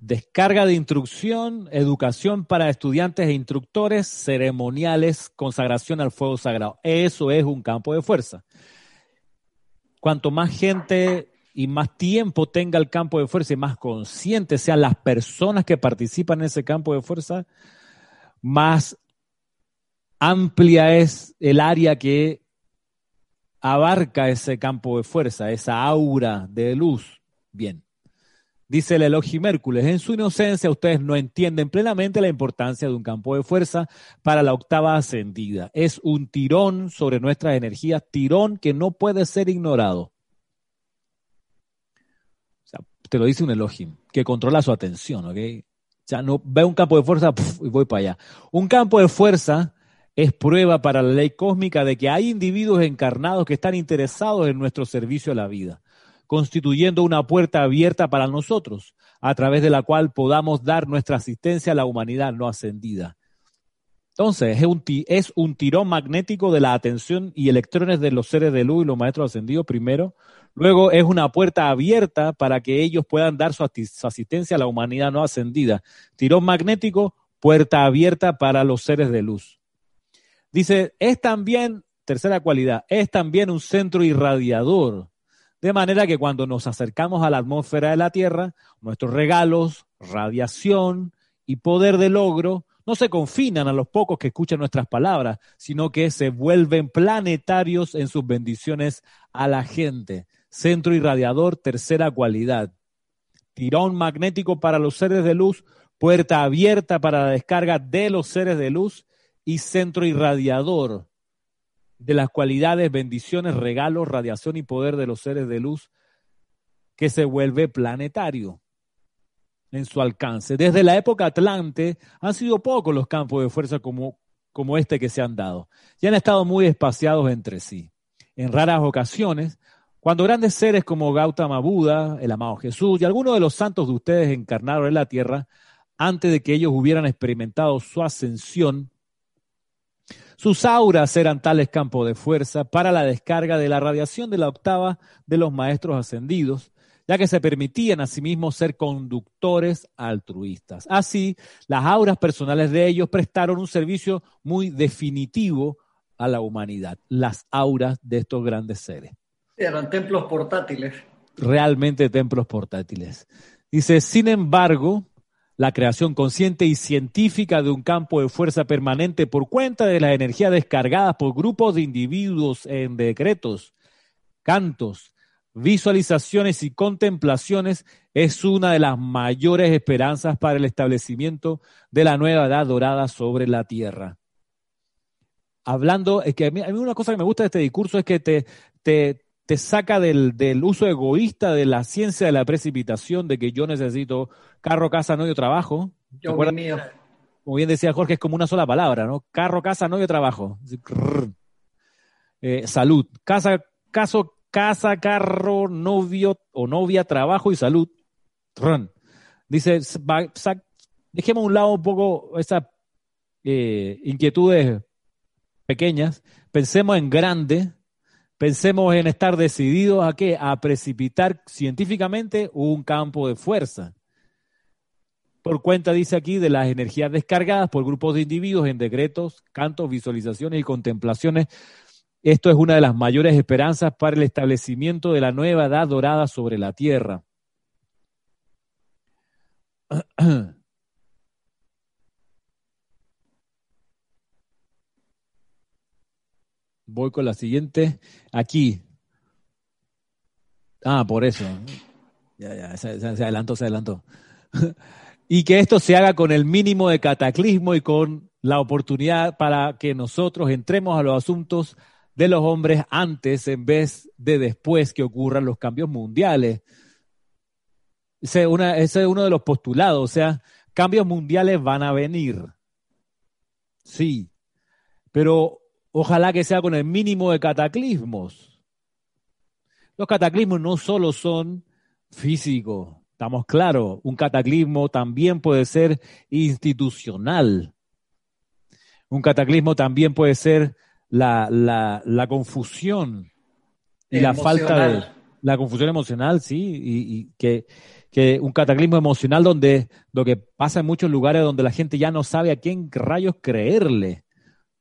Descarga de instrucción, educación para estudiantes e instructores, ceremoniales, consagración al fuego sagrado. Eso es un campo de fuerza. Cuanto más gente y más tiempo tenga el campo de fuerza y más conscientes sean las personas que participan en ese campo de fuerza, más amplia es el área que abarca ese campo de fuerza, esa aura de luz. Bien. Dice el Elohim Hércules, en su inocencia ustedes no entienden plenamente la importancia de un campo de fuerza para la octava ascendida. Es un tirón sobre nuestras energías, tirón que no puede ser ignorado. O sea, te lo dice un Elohim, que controla su atención, ¿ok? O sea, no ve un campo de fuerza y voy para allá. Un campo de fuerza es prueba para la ley cósmica de que hay individuos encarnados que están interesados en nuestro servicio a la vida constituyendo una puerta abierta para nosotros, a través de la cual podamos dar nuestra asistencia a la humanidad no ascendida. Entonces, es un, tirón magnético de la atención y electrones de los seres de luz y los maestros ascendidos primero. Luego es una puerta abierta para que ellos puedan dar su asistencia a la humanidad no ascendida. Tirón magnético, puerta abierta para los seres de luz. Dice, es también, tercera cualidad, es también un centro irradiador de manera que cuando nos acercamos a la atmósfera de la Tierra, nuestros regalos, radiación y poder de logro no se confinan a los pocos que escuchan nuestras palabras, sino que se vuelven planetarios en sus bendiciones a la gente. Centro irradiador, tercera cualidad. Tirón magnético para los seres de luz, puerta abierta para la descarga de los seres de luz y centro irradiador, de las cualidades, bendiciones, regalos, radiación y poder de los seres de luz que se vuelve planetario en su alcance. Desde la época Atlante han sido pocos los campos de fuerza como, como este que se han dado y han estado muy espaciados entre sí. En raras ocasiones, cuando grandes seres como Gautama Buda, el amado Jesús y algunos de los santos de ustedes encarnaron en la tierra, antes de que ellos hubieran experimentado su ascensión, sus auras eran tales campos de fuerza para la descarga de la radiación de la octava de los maestros ascendidos, ya que se permitían a sí mismos ser conductores altruistas. Así, las auras personales de ellos prestaron un servicio muy definitivo a la humanidad, las auras de estos grandes seres. Eran templos portátiles. Realmente templos portátiles. Dice, sin embargo, la creación consciente y científica de un campo de fuerza permanente por cuenta de la energía descargada por grupos de individuos en decretos, cantos, visualizaciones y contemplaciones es una de las mayores esperanzas para el establecimiento de la nueva edad dorada sobre la tierra. Hablando, es que a mí, una cosa que me gusta de este discurso es que te, te, te saca del, uso egoísta de la ciencia de la precipitación, de que yo necesito carro, casa, novio, trabajo. Yo mío. Como bien decía Jorge, es como una sola palabra, ¿no? Carro, casa, novio, trabajo. Eh, salud. Casa, caso, casa, carro, novio o novia, trabajo y salud. Dice, dejemos a un lado un poco esas eh, inquietudes pequeñas, pensemos en grande, Pensemos en estar decididos a qué? A precipitar científicamente un campo de fuerza. Por cuenta, dice aquí, de las energías descargadas por grupos de individuos en decretos, cantos, visualizaciones y contemplaciones. Esto es una de las mayores esperanzas para el establecimiento de la nueva edad dorada sobre la tierra. Voy con la siguiente. Aquí. Ah, por eso. Ya, ya, se, adelantó, se adelantó. y que esto se haga con el mínimo de cataclismo y con la oportunidad para que nosotros entremos a los asuntos de los hombres antes en vez de después que ocurran los cambios mundiales. Ese, es uno de los postulados, o sea, cambios mundiales van a venir. Sí, pero ojalá que sea con el mínimo de cataclismos. Los cataclismos no solo son físicos, estamos claros, un cataclismo también puede ser institucional. Un cataclismo también puede ser la, la, confusión y la falta de la confusión emocional, sí, y, y que, que, un cataclismo emocional donde lo que pasa en muchos lugares donde la gente ya no sabe a quién rayos creerle,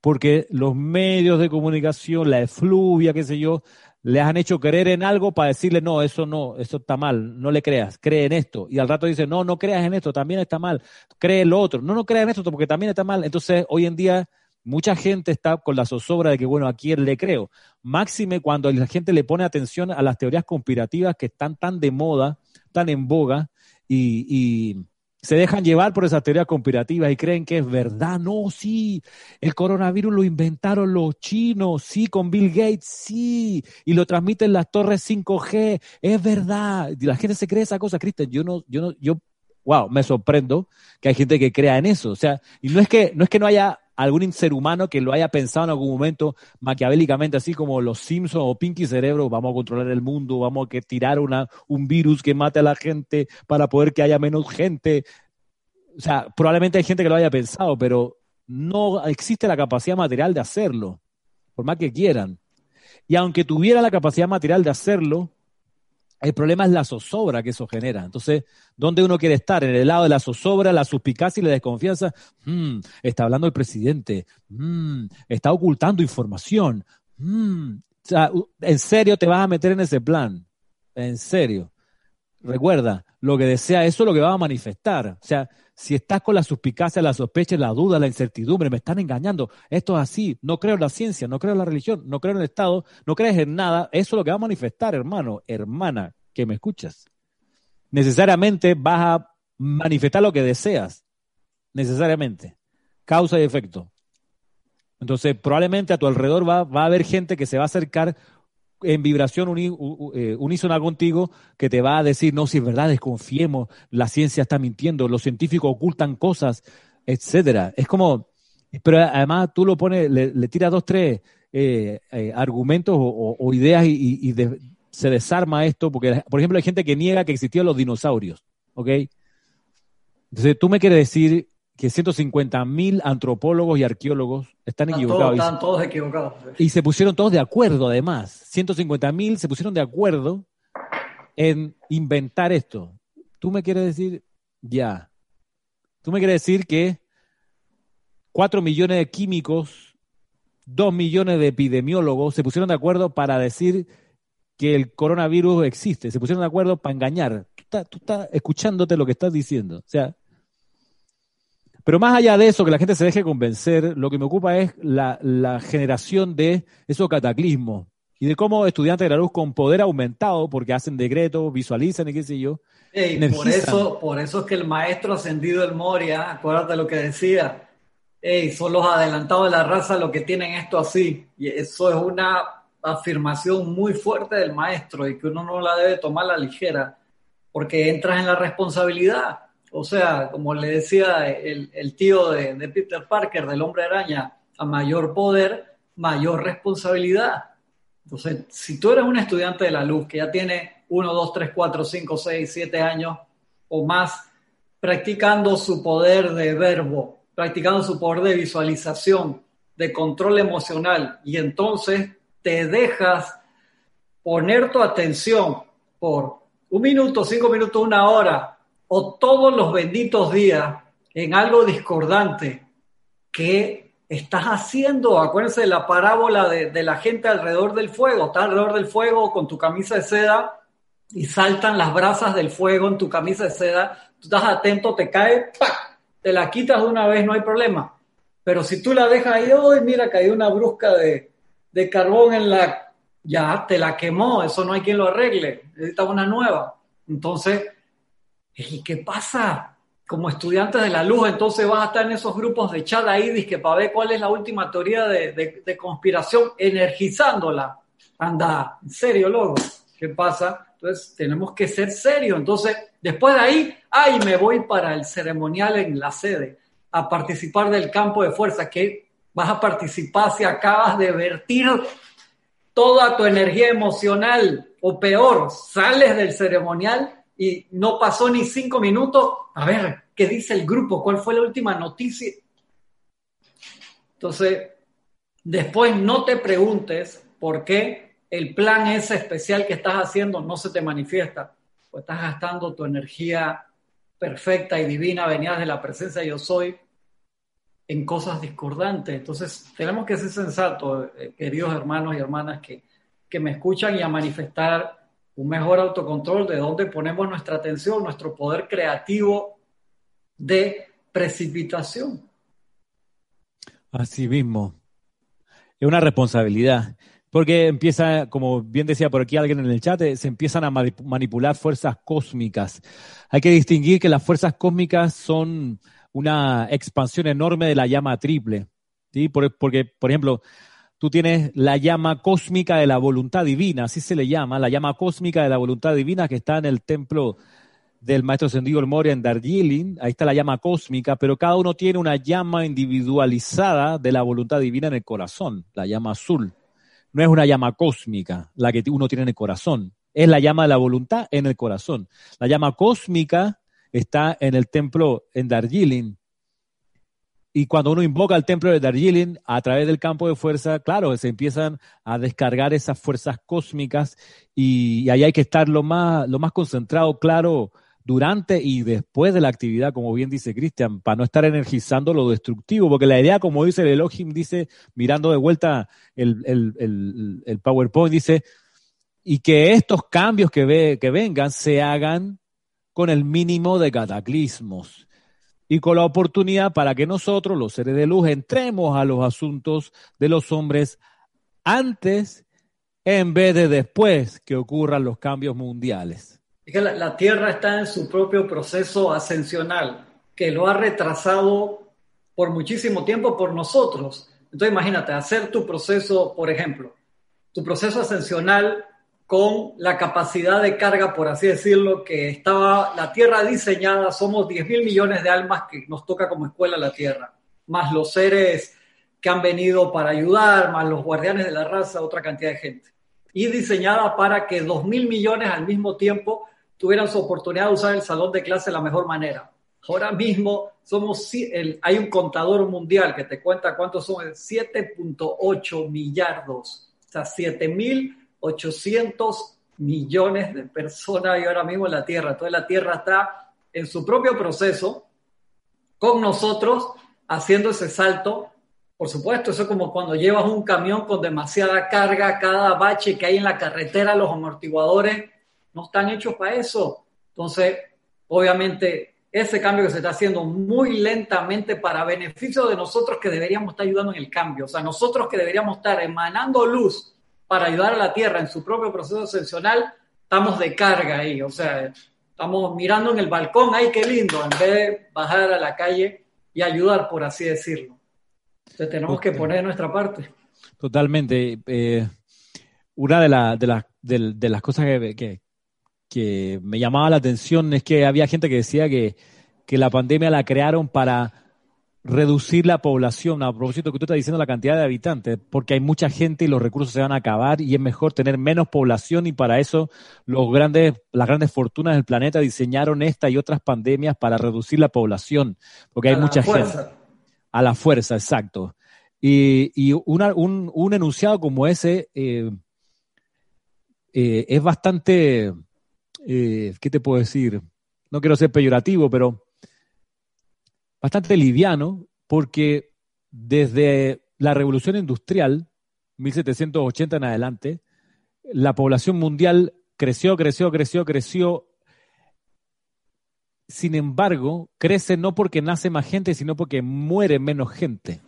porque los medios de comunicación, la efluvia, qué sé yo, les han hecho creer en algo para decirle, no, eso no, eso está mal, no le creas, cree en esto. Y al rato dice, no, no creas en esto, también está mal, cree en lo otro. No, no creas en esto porque también está mal. Entonces, hoy en día, mucha gente está con la zozobra de que, bueno, ¿a quién le creo? Máxime cuando la gente le pone atención a las teorías conspirativas que están tan de moda, tan en boga, y, y se dejan llevar por esas teorías conspirativas y creen que es verdad. No, sí, el coronavirus lo inventaron los chinos, sí, con Bill Gates, sí, y lo transmiten las torres 5G, es verdad. Y la gente se cree esa cosa, Cristian. Yo no, yo no, yo, wow, me sorprendo que hay gente que crea en eso. O sea, y no es que, no es que no haya algún ser humano que lo haya pensado en algún momento maquiavélicamente, así como los Simpsons o Pinky Cerebro, vamos a controlar el mundo, vamos a que tirar una, un virus que mate a la gente para poder que haya menos gente. O sea, probablemente hay gente que lo haya pensado, pero no existe la capacidad material de hacerlo, por más que quieran. Y aunque tuviera la capacidad material de hacerlo, el problema es la zozobra que eso genera. Entonces, ¿dónde uno quiere estar? ¿En el lado de la zozobra, la suspicacia y la desconfianza? Hmm, está hablando el presidente. Hmm, está ocultando información. Hmm, ¿En serio te vas a meter en ese plan? ¿En serio? Recuerda, lo que desea, eso es lo que va a manifestar. O sea, si estás con la suspicacia, la sospecha, la duda, la incertidumbre, me están engañando, esto es así, no creo en la ciencia, no creo en la religión, no creo en el Estado, no crees en nada, eso es lo que va a manifestar, hermano, hermana, que me escuchas. Necesariamente vas a manifestar lo que deseas, necesariamente, causa y efecto. Entonces, probablemente a tu alrededor va, va a haber gente que se va a acercar en vibración eh, unísona contigo que te va a decir, no, si es verdad, desconfiemos, la ciencia está mintiendo, los científicos ocultan cosas, etcétera. Es como, pero además tú lo pones, le, tiras dos, tres eh, eh, argumentos o, ideas y, se desarma esto, porque, por ejemplo, hay gente que niega que existían los dinosaurios, ¿ok? Entonces, tú me quieres decir que 150 mil antropólogos y arqueólogos están, equivocados. están todos equivocados. Y se pusieron todos de acuerdo, además. 150 mil se pusieron de acuerdo en inventar esto. Tú me quieres decir, ya. Tú me quieres decir que 4 millones de químicos, 2 millones de epidemiólogos se pusieron de acuerdo para decir que el coronavirus existe. Se pusieron de acuerdo para engañar. Tú estás, tú estás escuchándote lo que estás diciendo. O sea, pero más allá de eso, que la gente se deje convencer, lo que me ocupa es la, generación de esos cataclismos y de cómo estudiantes de la luz con poder aumentado, porque hacen decretos, visualizan y qué sé yo. por, eso, por eso es que el maestro ascendido del Moria, acuérdate lo que decía, son los adelantados de la raza los que tienen esto así. Y eso es una afirmación muy fuerte del maestro y que uno no la debe tomar a la ligera, porque entras en la responsabilidad o sea, como le decía el, tío de, Peter Parker, del hombre araña, a mayor poder, mayor responsabilidad. Entonces, si tú eres un estudiante de la luz que ya tiene 1, 2, 3, 4, 5, 6, 7 años o más practicando su poder de verbo, practicando su poder de visualización, de control emocional, y entonces te dejas poner tu atención por un minuto, cinco minutos, una hora, o todos los benditos días en algo discordante que estás haciendo. Acuérdense de la parábola de, la gente alrededor del fuego. Estás alrededor del fuego con tu camisa de seda y saltan las brasas del fuego en tu camisa de seda. Tú estás atento, te cae, te la quitas de una vez, no hay problema. Pero si tú la dejas ahí, hoy mira, cayó una brusca de, de carbón en la, ya te la quemó, eso no hay quien lo arregle, necesita una nueva. Entonces, ¿y qué pasa? Como estudiantes de la luz, entonces vas a estar en esos grupos de chat ahí, que para ver cuál es la última teoría de, conspiración, energizándola. Anda, en serio, loco, ¿qué pasa? Entonces, tenemos que ser serios. Entonces, después de ahí, ay, me voy para el ceremonial en la sede a participar del campo de fuerza, que vas a participar si acabas de vertir toda tu energía emocional o peor, sales del ceremonial y no pasó ni cinco minutos. A ver, ¿qué dice el grupo? ¿Cuál fue la última noticia? Entonces, después no te preguntes por qué el plan ese especial que estás haciendo no se te manifiesta, pues estás gastando tu energía perfecta y divina, venías de la presencia yo soy, en cosas discordantes. Entonces, tenemos que ser sensatos, eh, queridos hermanos y hermanas que, que me escuchan y a manifestar un mejor autocontrol de dónde ponemos nuestra atención, nuestro poder creativo de precipitación. Así mismo. Es una responsabilidad. Porque empieza, como bien decía por aquí alguien en el chat, se empiezan a manipular fuerzas cósmicas. Hay que distinguir que las fuerzas cósmicas son una expansión enorme de la llama triple. ¿sí? Porque, por ejemplo, tú tienes la llama cósmica de la voluntad divina, así se le llama, la llama cósmica de la voluntad divina que está en el templo del maestro ascendido el Moria en Darjeeling, ahí está la llama cósmica, pero cada uno tiene una llama individualizada de la voluntad divina en el corazón, la llama azul no es una llama cósmica la que uno tiene en el corazón, es la llama de la voluntad en el corazón. La llama cósmica está en el templo en Darjeeling. Y cuando uno invoca el templo de Darjeeling a través del campo de fuerza, claro, se empiezan a descargar esas fuerzas cósmicas y, ahí hay que estar lo más, lo más concentrado, claro, durante y después de la actividad, como bien dice Cristian, para no estar energizando lo destructivo, porque la idea, como dice el Elohim, dice, mirando de vuelta el, el, PowerPoint, dice, y que estos cambios que, ve, que vengan se hagan con el mínimo de cataclismos y con la oportunidad para que nosotros, los seres de luz, entremos a los asuntos de los hombres antes en vez de después que ocurran los cambios mundiales que la, Tierra está en su propio proceso ascensional, que lo ha retrasado por muchísimo tiempo por nosotros. Entonces imagínate, hacer tu proceso, por ejemplo, tu proceso ascensional con la capacidad de carga, por así decirlo, que estaba la Tierra diseñada, somos 10 mil millones de almas que nos toca como escuela la Tierra, más los seres que han venido para ayudar, más los guardianes de la raza, otra cantidad de gente. Y diseñada para que 2 mil millones al mismo tiempo tuvieran su oportunidad de usar el salón de clase de la mejor manera. Ahora mismo somos, hay un contador mundial que te cuenta cuántos son, 7.8 millardos, o sea, 7.800 millones de personas hay ahora mismo en la Tierra. Entonces la Tierra está en su propio proceso con nosotros haciendo ese salto. Por supuesto, eso es como cuando llevas un camión con demasiada carga, cada bache que hay en la carretera, los amortiguadores no están hechos para eso. Entonces, obviamente, ese cambio que se está haciendo muy lentamente para beneficio de nosotros que deberíamos estar ayudando en el cambio. O sea, nosotros que deberíamos estar emanando luz para ayudar a la Tierra en su propio proceso ascensional, estamos de carga ahí. O sea, estamos mirando en el balcón, ¡ay, qué lindo! En vez de bajar a la calle y ayudar, por así decirlo. Entonces tenemos que poner nuestra parte. Totalmente. Eh, una de, de, de, las cosas que, que me llamaba la atención es que había gente que decía que, la pandemia la crearon para reducir la población, a propósito que tú estás diciendo la cantidad de habitantes, porque hay mucha gente y los recursos se van a acabar y es mejor tener menos población y para eso los grandes, las grandes fortunas del planeta diseñaron esta y otras pandemias para reducir la población, porque hay mucha gente. A la fuerza, exacto. Y, y un, un, enunciado como ese eh, eh, es bastante eh, ¿qué te puedo decir? No quiero ser peyorativo, pero bastante liviano, porque desde la revolución industrial, 1780 en adelante, la población mundial creció, creció, creció, creció. Sin embargo, crece no porque nace más gente, sino porque muere menos gente.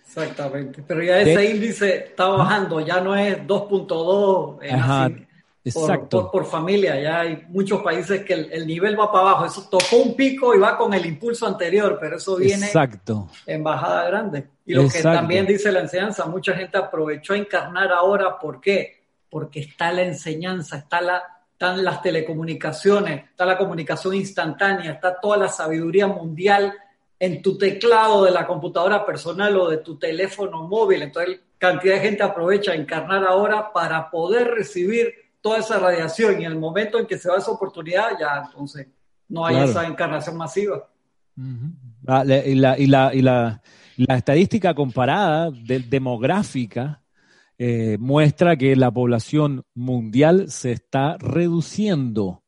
Exactamente, pero ya ese índice está bajando, ya no es 2.2 por, por, por, familia, ya hay muchos países que el, nivel va para abajo, eso tocó un pico y va con el impulso anterior, pero eso viene Exacto. en bajada grande. Y lo que también dice la enseñanza, mucha gente aprovechó a encarnar ahora, ¿por qué? Porque está la enseñanza, está la, están las telecomunicaciones, está la comunicación instantánea, está toda la sabiduría mundial en tu teclado de la computadora personal o de tu teléfono móvil. Entonces, cantidad de gente aprovecha a encarnar ahora para poder recibir toda esa radiación y en el momento en que se va esa oportunidad, ya entonces no hay esa encarnación masiva. Ah, y, la, y, la, y, la, la, estadística comparada demográfica eh, muestra que la población mundial se está reduciendo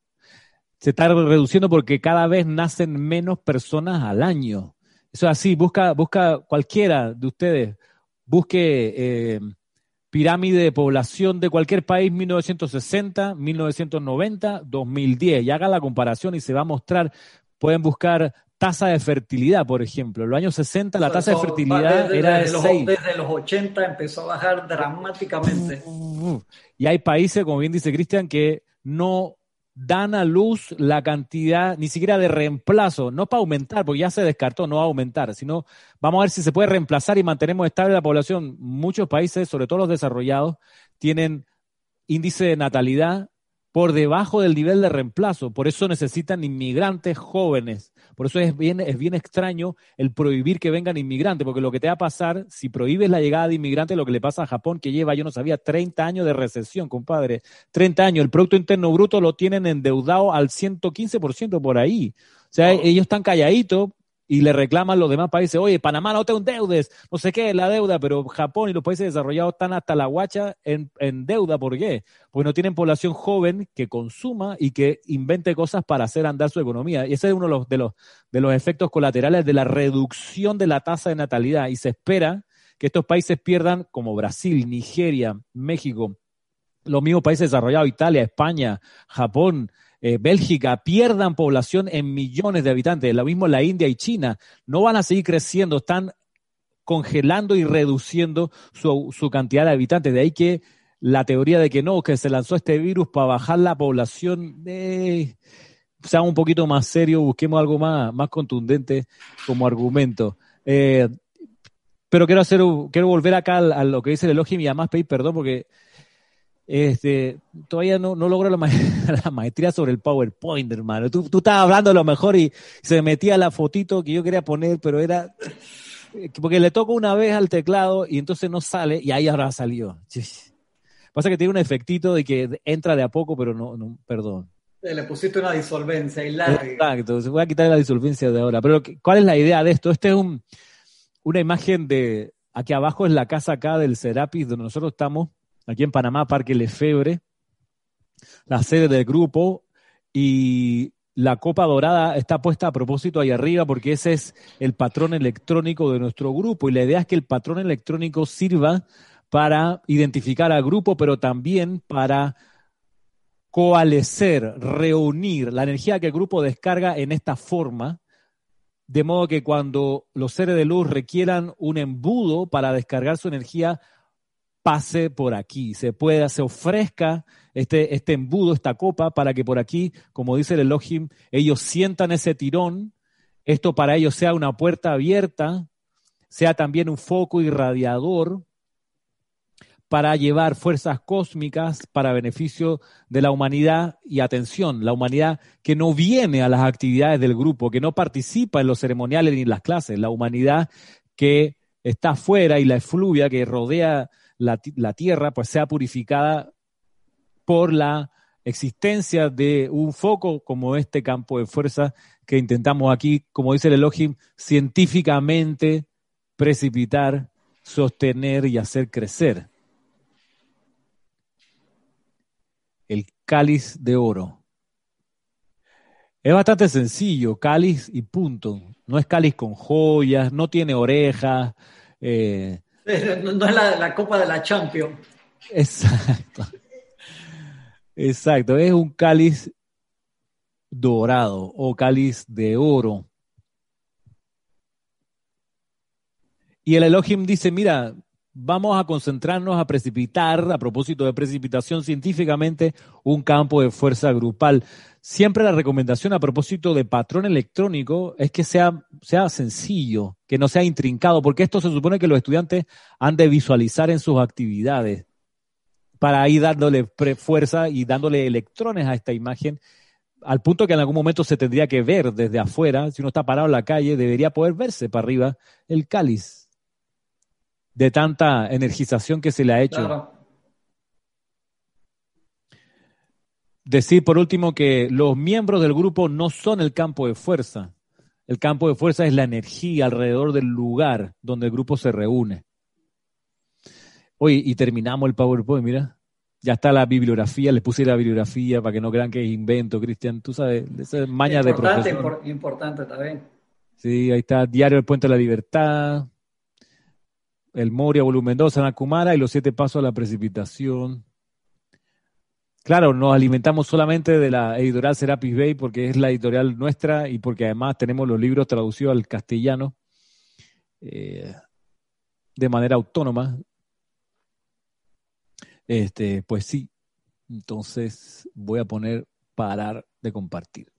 se está reduciendo porque cada vez nacen menos personas al año. Eso es así, busca, busca cualquiera de ustedes, busque eh, pirámide de población de cualquier país 1960, 1990, 2010 y haga la comparación y se va a mostrar, pueden buscar tasa de fertilidad, por ejemplo. En los años 60 la tasa de fertilidad era de 6. Desde los 80 empezó a bajar dramáticamente. Y hay países, como bien dice Cristian, que no dan a luz la cantidad, ni siquiera de reemplazo, no para aumentar, porque ya se descartó, no va a aumentar, sino vamos a ver si se puede reemplazar y mantenemos estable la población. Muchos países, sobre todo los desarrollados, tienen índice de natalidad por debajo del nivel de reemplazo. Por eso necesitan inmigrantes jóvenes. Por eso es bien, es bien extraño el prohibir que vengan inmigrantes, porque lo que te va a pasar, si prohíbes la llegada de inmigrantes, lo que le pasa a Japón, que lleva, yo no sabía, 30 años de recesión, compadre. 30 años. El Producto Interno Bruto lo tienen endeudado al 115% por ahí. O sea, ellos están calladitos, y le reclaman los demás países, oye, Panamá no te endeudes, no sé qué, la deuda, pero Japón y los países desarrollados están hasta la guacha en, deuda, ¿por qué? Porque no tienen población joven que consuma y que invente cosas para hacer andar su economía. Y ese es uno de los, de los, de los efectos colaterales de la reducción de la tasa de natalidad. Y se espera que estos países pierdan, como Brasil, Nigeria, México, los mismos países desarrollados, Italia, España, Japón, eh, Bélgica pierdan población en millones de habitantes, lo mismo la India y China, no van a seguir creciendo, están congelando y reduciendo su, su cantidad de habitantes. De ahí que la teoría de que no, que se lanzó este virus para bajar la población, eh, sea un poquito más serio, busquemos algo más, más contundente como argumento. Eh, pero quiero hacer, quiero volver acá a, lo que dice el elogio y además pedir perdón porque este, todavía no, no logro la, maestría sobre el PowerPoint, hermano. Tú, tú estabas hablando a lo mejor y se metía la fotito que yo quería poner, pero era porque le toco una vez al teclado y entonces no sale y ahí ahora salió. Pasa que tiene un efectito de que entra de a poco, pero no, no perdón. Le pusiste una disolvencia y larga. Exacto, se voy a quitar la disolvencia de ahora. Pero ¿cuál es la idea de esto? Esta es un, una imagen de, aquí abajo es la casa acá del Serapis donde nosotros estamos aquí en Panamá, Parque Lefebre, la sede del grupo, y la copa dorada está puesta a propósito ahí arriba porque ese es el patrón electrónico de nuestro grupo. Y la idea es que el patrón electrónico sirva para identificar al grupo, pero también para coalescer, reunir la energía que el grupo descarga en esta forma, de modo que cuando los seres de luz requieran un embudo para descargar su energía, pase por aquí, se pueda, se ofrezca este, este embudo, esta copa, para que por aquí, como dice el Elohim, ellos sientan ese tirón, esto para ellos sea una puerta abierta, sea también un foco irradiador para llevar fuerzas cósmicas para beneficio de la humanidad. Y atención, la humanidad que no viene a las actividades del grupo, que no participa en los ceremoniales ni en las clases, la humanidad que está afuera y la efluvia que rodea la, tierra pues sea purificada por la existencia de un foco como este campo de fuerza que intentamos aquí, como dice el Elohim, científicamente precipitar, sostener y hacer crecer. El cáliz de oro. Es bastante sencillo, cáliz y punto. No es cáliz con joyas, no tiene orejas, eh, No, es la, Copa de la Champions. Exacto. Exacto, es un cáliz dorado o cáliz de oro. Y el Elohim dice, mira, vamos a concentrarnos a precipitar, a propósito de precipitación científicamente, un campo de fuerza grupal. Siempre la recomendación a propósito de patrón electrónico es que sea, sea sencillo, que no sea intrincado, porque esto se supone que los estudiantes han de visualizar en sus actividades para ir dándole fuerza y dándole electrones a esta imagen, al punto que en algún momento se tendría que ver desde afuera, si uno está parado en la calle, debería poder verse para arriba el cáliz de tanta energización que se le ha hecho. Decir por último que los miembros del grupo no son el campo de fuerza. El campo de fuerza es la energía alrededor del lugar donde el grupo se reúne. Oye, y terminamos el PowerPoint, mira. Ya está la bibliografía, le puse la bibliografía para que no crean que es invento, Cristian. Tú sabes, esa maña de profesor. Importante también. Sí, ahí está Diario del Puente de la Libertad, El Moria, Volumen 2, Kumara y los siete pasos a la precipitación. Claro, nos alimentamos solamente de la editorial Serapis Bay porque es la editorial nuestra y porque además tenemos los libros traducidos al castellano eh, de manera autónoma. Este, pues sí. Entonces voy a poner parar de compartir.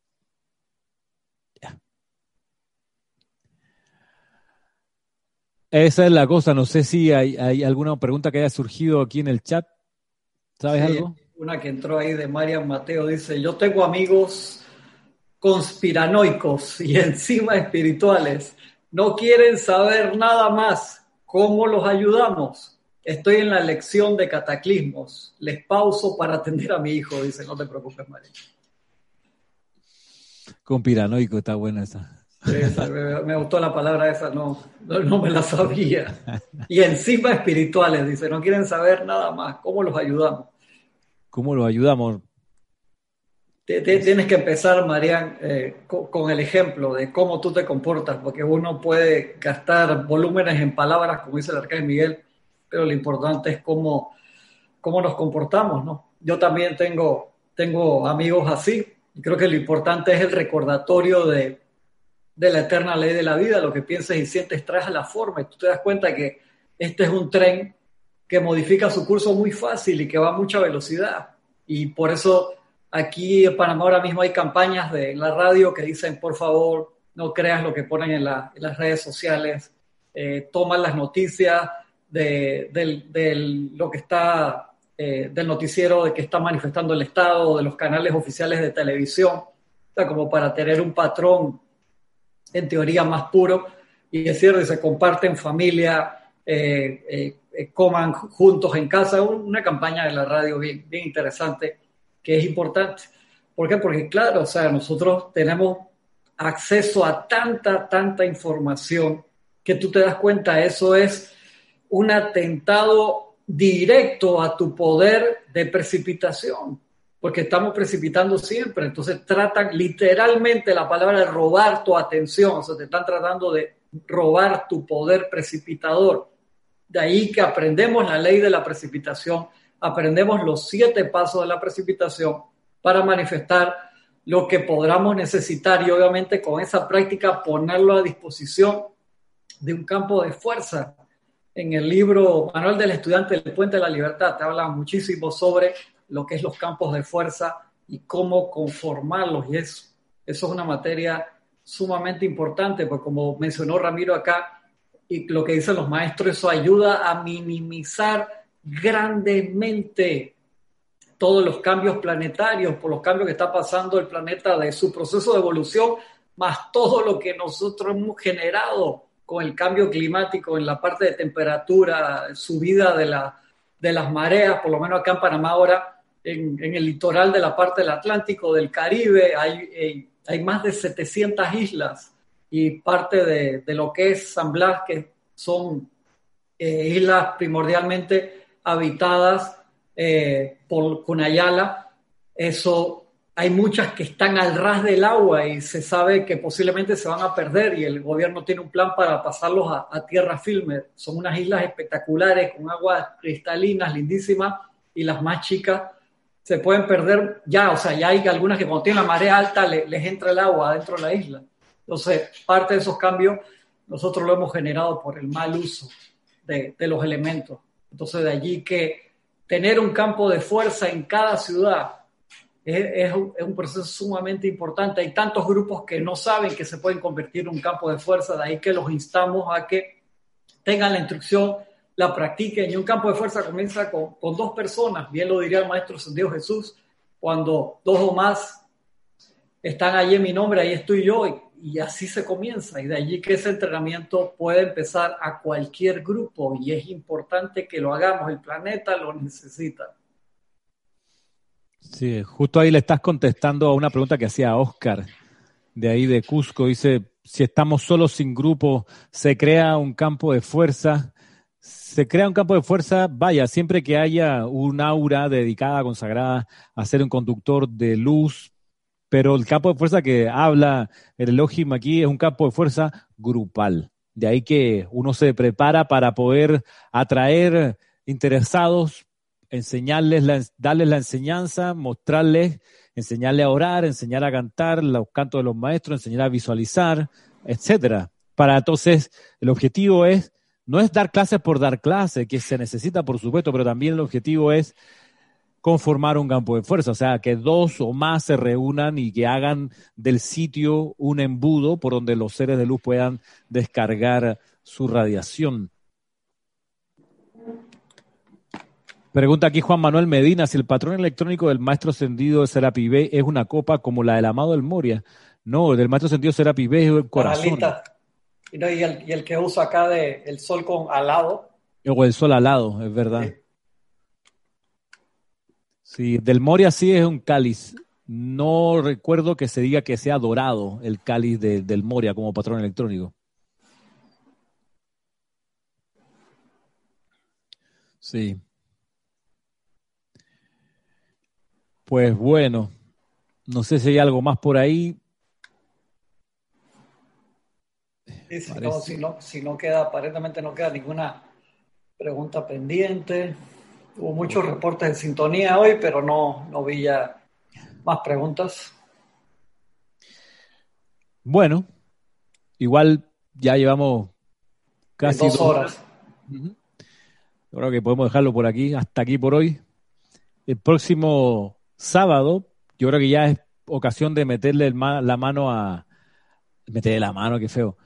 Ya. Esa es la cosa. No sé si hay, alguna pregunta que haya surgido aquí en el chat. ¿Sabes algo? Una que entró ahí de Marian Mateo dice, yo tengo amigos conspiranoicos y encima espirituales. No quieren saber nada más. ¿Cómo los ayudamos? Estoy en la lección de cataclismos. Les pauso para atender a mi hijo, dice, no te preocupes, María. Con piranoico está buena esa. me, gustó la palabra esa, no, no, me la sabía. Y encima espirituales, dice, no quieren saber nada más. ¿Cómo los ayudamos? ¿Cómo los ayudamos? Tienes que empezar, Marian, eh, con el ejemplo de cómo tú te comportas, porque uno puede gastar volúmenes en palabras, como dice el arcángel Miguel, pero lo importante es cómo, cómo nos comportamos, ¿no? Yo también tengo, tengo amigos así, y creo que lo importante es el recordatorio de, de la eterna ley de la vida, lo que piensas y sientes traes a la forma, y tú te das cuenta que este es un tren que modifica su curso muy fácil y que va a mucha velocidad, y por eso aquí en Panamá ahora mismo hay campañas de la radio que dicen, por favor, no creas lo que ponen en, las redes sociales, eh, toma las noticias, de, lo que está, eh, del noticiero de que está manifestando el Estado, de los canales oficiales de televisión, o como para tener un patrón en teoría más puro. Y es cierto, se comparten familia, eh, eh, coman juntos en casa, una campaña de la radio bien, bien interesante que es importante. ¿Por qué? Porque claro, o sea, nosotros tenemos acceso a tanta, tanta información que tú te das cuenta, eso es un atentado directo a tu poder de precipitación, porque estamos precipitando siempre, entonces tratan literalmente la palabra de robar tu atención, o sea, te están tratando de robar tu poder precipitador. De ahí que aprendemos la ley de la precipitación, aprendemos los siete pasos de la precipitación para manifestar lo que podamos necesitar y obviamente con esa práctica ponerlo a disposición de un campo de fuerza en el libro Manual del Estudiante del Puente de la Libertad te habla muchísimo sobre lo que es los campos de fuerza y cómo conformarlos. Y eso, eso es una materia sumamente importante, porque como mencionó Ramiro acá, y lo que dicen los maestros, eso ayuda a minimizar grandemente todos los cambios planetarios, por los cambios que está pasando el planeta de su proceso de evolución, más todo lo que nosotros hemos generado con el cambio climático en la parte de temperatura, subida de, la, de las mareas, por lo menos acá en Panamá ahora, en, el litoral de la parte del Atlántico, del Caribe, hay, eh, hay más de 700 islas y parte de, de, lo que es San Blas, que son eh, islas primordialmente habitadas eh, por Cunayala. Eso hay muchas que están al ras del agua y se sabe que posiblemente se van a perder y el gobierno tiene un plan para pasarlos a, tierra firme. Son unas islas espectaculares con aguas cristalinas, lindísimas, y las más chicas se pueden perder ya, o sea, ya hay algunas que cuando tienen la marea alta les entra el agua adentro de la isla. Entonces, parte de esos cambios nosotros lo hemos generado por el mal uso de, los elementos. Entonces, de allí que tener un campo de fuerza en cada ciudad es, un proceso sumamente importante. Hay tantos grupos que no saben que se pueden convertir en un campo de fuerza, de ahí que los instamos a que tengan la instrucción, la practiquen. Y un campo de fuerza comienza con, dos personas, bien lo diría el Maestro Dios Jesús, cuando dos o más están allí en mi nombre, ahí estoy yo, y así se comienza. Y de allí que ese entrenamiento puede empezar a cualquier grupo, y es importante que lo hagamos, el planeta lo necesita. Sí, justo ahí le estás contestando a una pregunta que hacía Oscar, de ahí de Cusco. Dice, si estamos solos sin grupo, se crea un campo de fuerza. Se crea un campo de fuerza, vaya, siempre que haya un aura dedicada, consagrada a ser un conductor de luz, pero el campo de fuerza que habla el Elohim aquí es un campo de fuerza grupal. De ahí que uno se prepara para poder atraer interesados enseñarles, darles la enseñanza, mostrarles, enseñarles a orar, enseñar a cantar, los cantos de los maestros, enseñar a visualizar, etcétera. Para entonces, el objetivo es, no es dar clases por dar clases, que se necesita, por supuesto, pero también el objetivo es conformar un campo de fuerza, o sea, que dos o más se reúnan y que hagan del sitio un embudo por donde los seres de luz puedan descargar su radiación. Pregunta aquí Juan Manuel Medina, si el patrón electrónico del maestro ascendido de Serapi B es una copa como la del amado del Moria. No, el del maestro ascendido Serapi B es el corazón. Y, el, que usa acá de el sol con alado. O el sol alado, es verdad. Sí. Del Moria sí es un cáliz. No recuerdo que se diga que sea dorado el cáliz del Moria como patrón electrónico. Sí. Pues bueno, no sé si hay algo más por ahí. si, no, queda, aparentemente no queda ninguna pregunta pendiente. Hubo muchos reportes en sintonía hoy, pero no, no vi ya más preguntas. Bueno, igual ya llevamos casi dos, horas. Creo que podemos dejarlo por aquí, hasta aquí por hoy. El próximo sábado, yo creo que ya es ocasión de meterle la mano a. Meterle la mano, qué feo.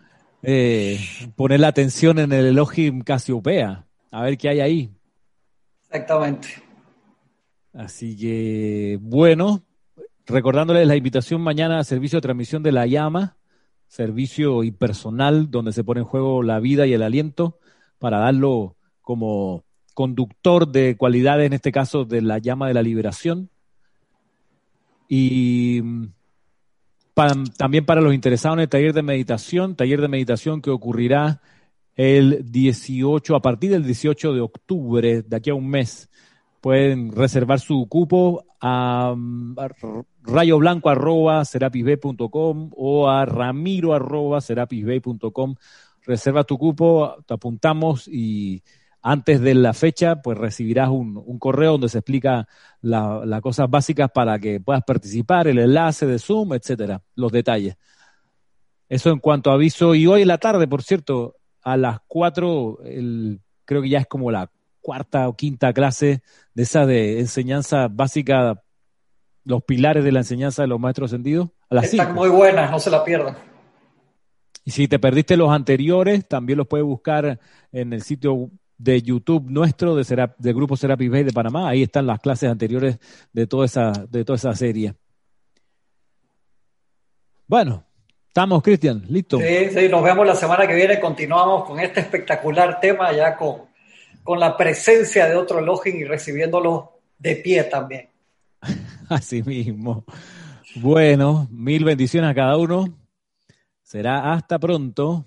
Eh, poner la atención en el Elohim Casiopea, a ver qué hay ahí. Exactamente. Así que, bueno, recordándoles la invitación mañana a servicio de transmisión de la llama, servicio impersonal donde se pone en juego la vida y el aliento para darlo como conductor de cualidades, en este caso de la llama de la liberación. Y mm, también para los interesados en el taller de meditación, taller de meditación que ocurrirá el 18, a partir del 18 de octubre, de aquí a un mes. Pueden reservar su cupo a, mm, rayoblanco arroba o a ramiro arroba Reserva tu cupo, te apuntamos y antes de la fecha, pues recibirás un, correo donde se explica las cosas básicas para que puedas participar, el enlace de Zoom, etcétera, los detalles. Eso en cuanto a aviso. Y hoy en la tarde, por cierto, a las 4, creo que ya es como la cuarta o quinta clase de esa de enseñanza básica, los pilares de la enseñanza de los maestros ascendidos. A las Están muy buenas, no se la pierdan. Y si te perdiste los anteriores, también los puedes buscar en el sitio de YouTube nuestro, de del grupo Serapis Bay de Panamá. Ahí están las clases anteriores de toda esa, de toda esa serie. Bueno, estamos, Cristian, listo. Sí, sí, nos vemos la semana que viene. Continuamos con este espectacular tema, ya con, con la presencia de otro login y recibiéndolo de pie también. Así mismo. Bueno, mil bendiciones a cada uno. Será hasta pronto.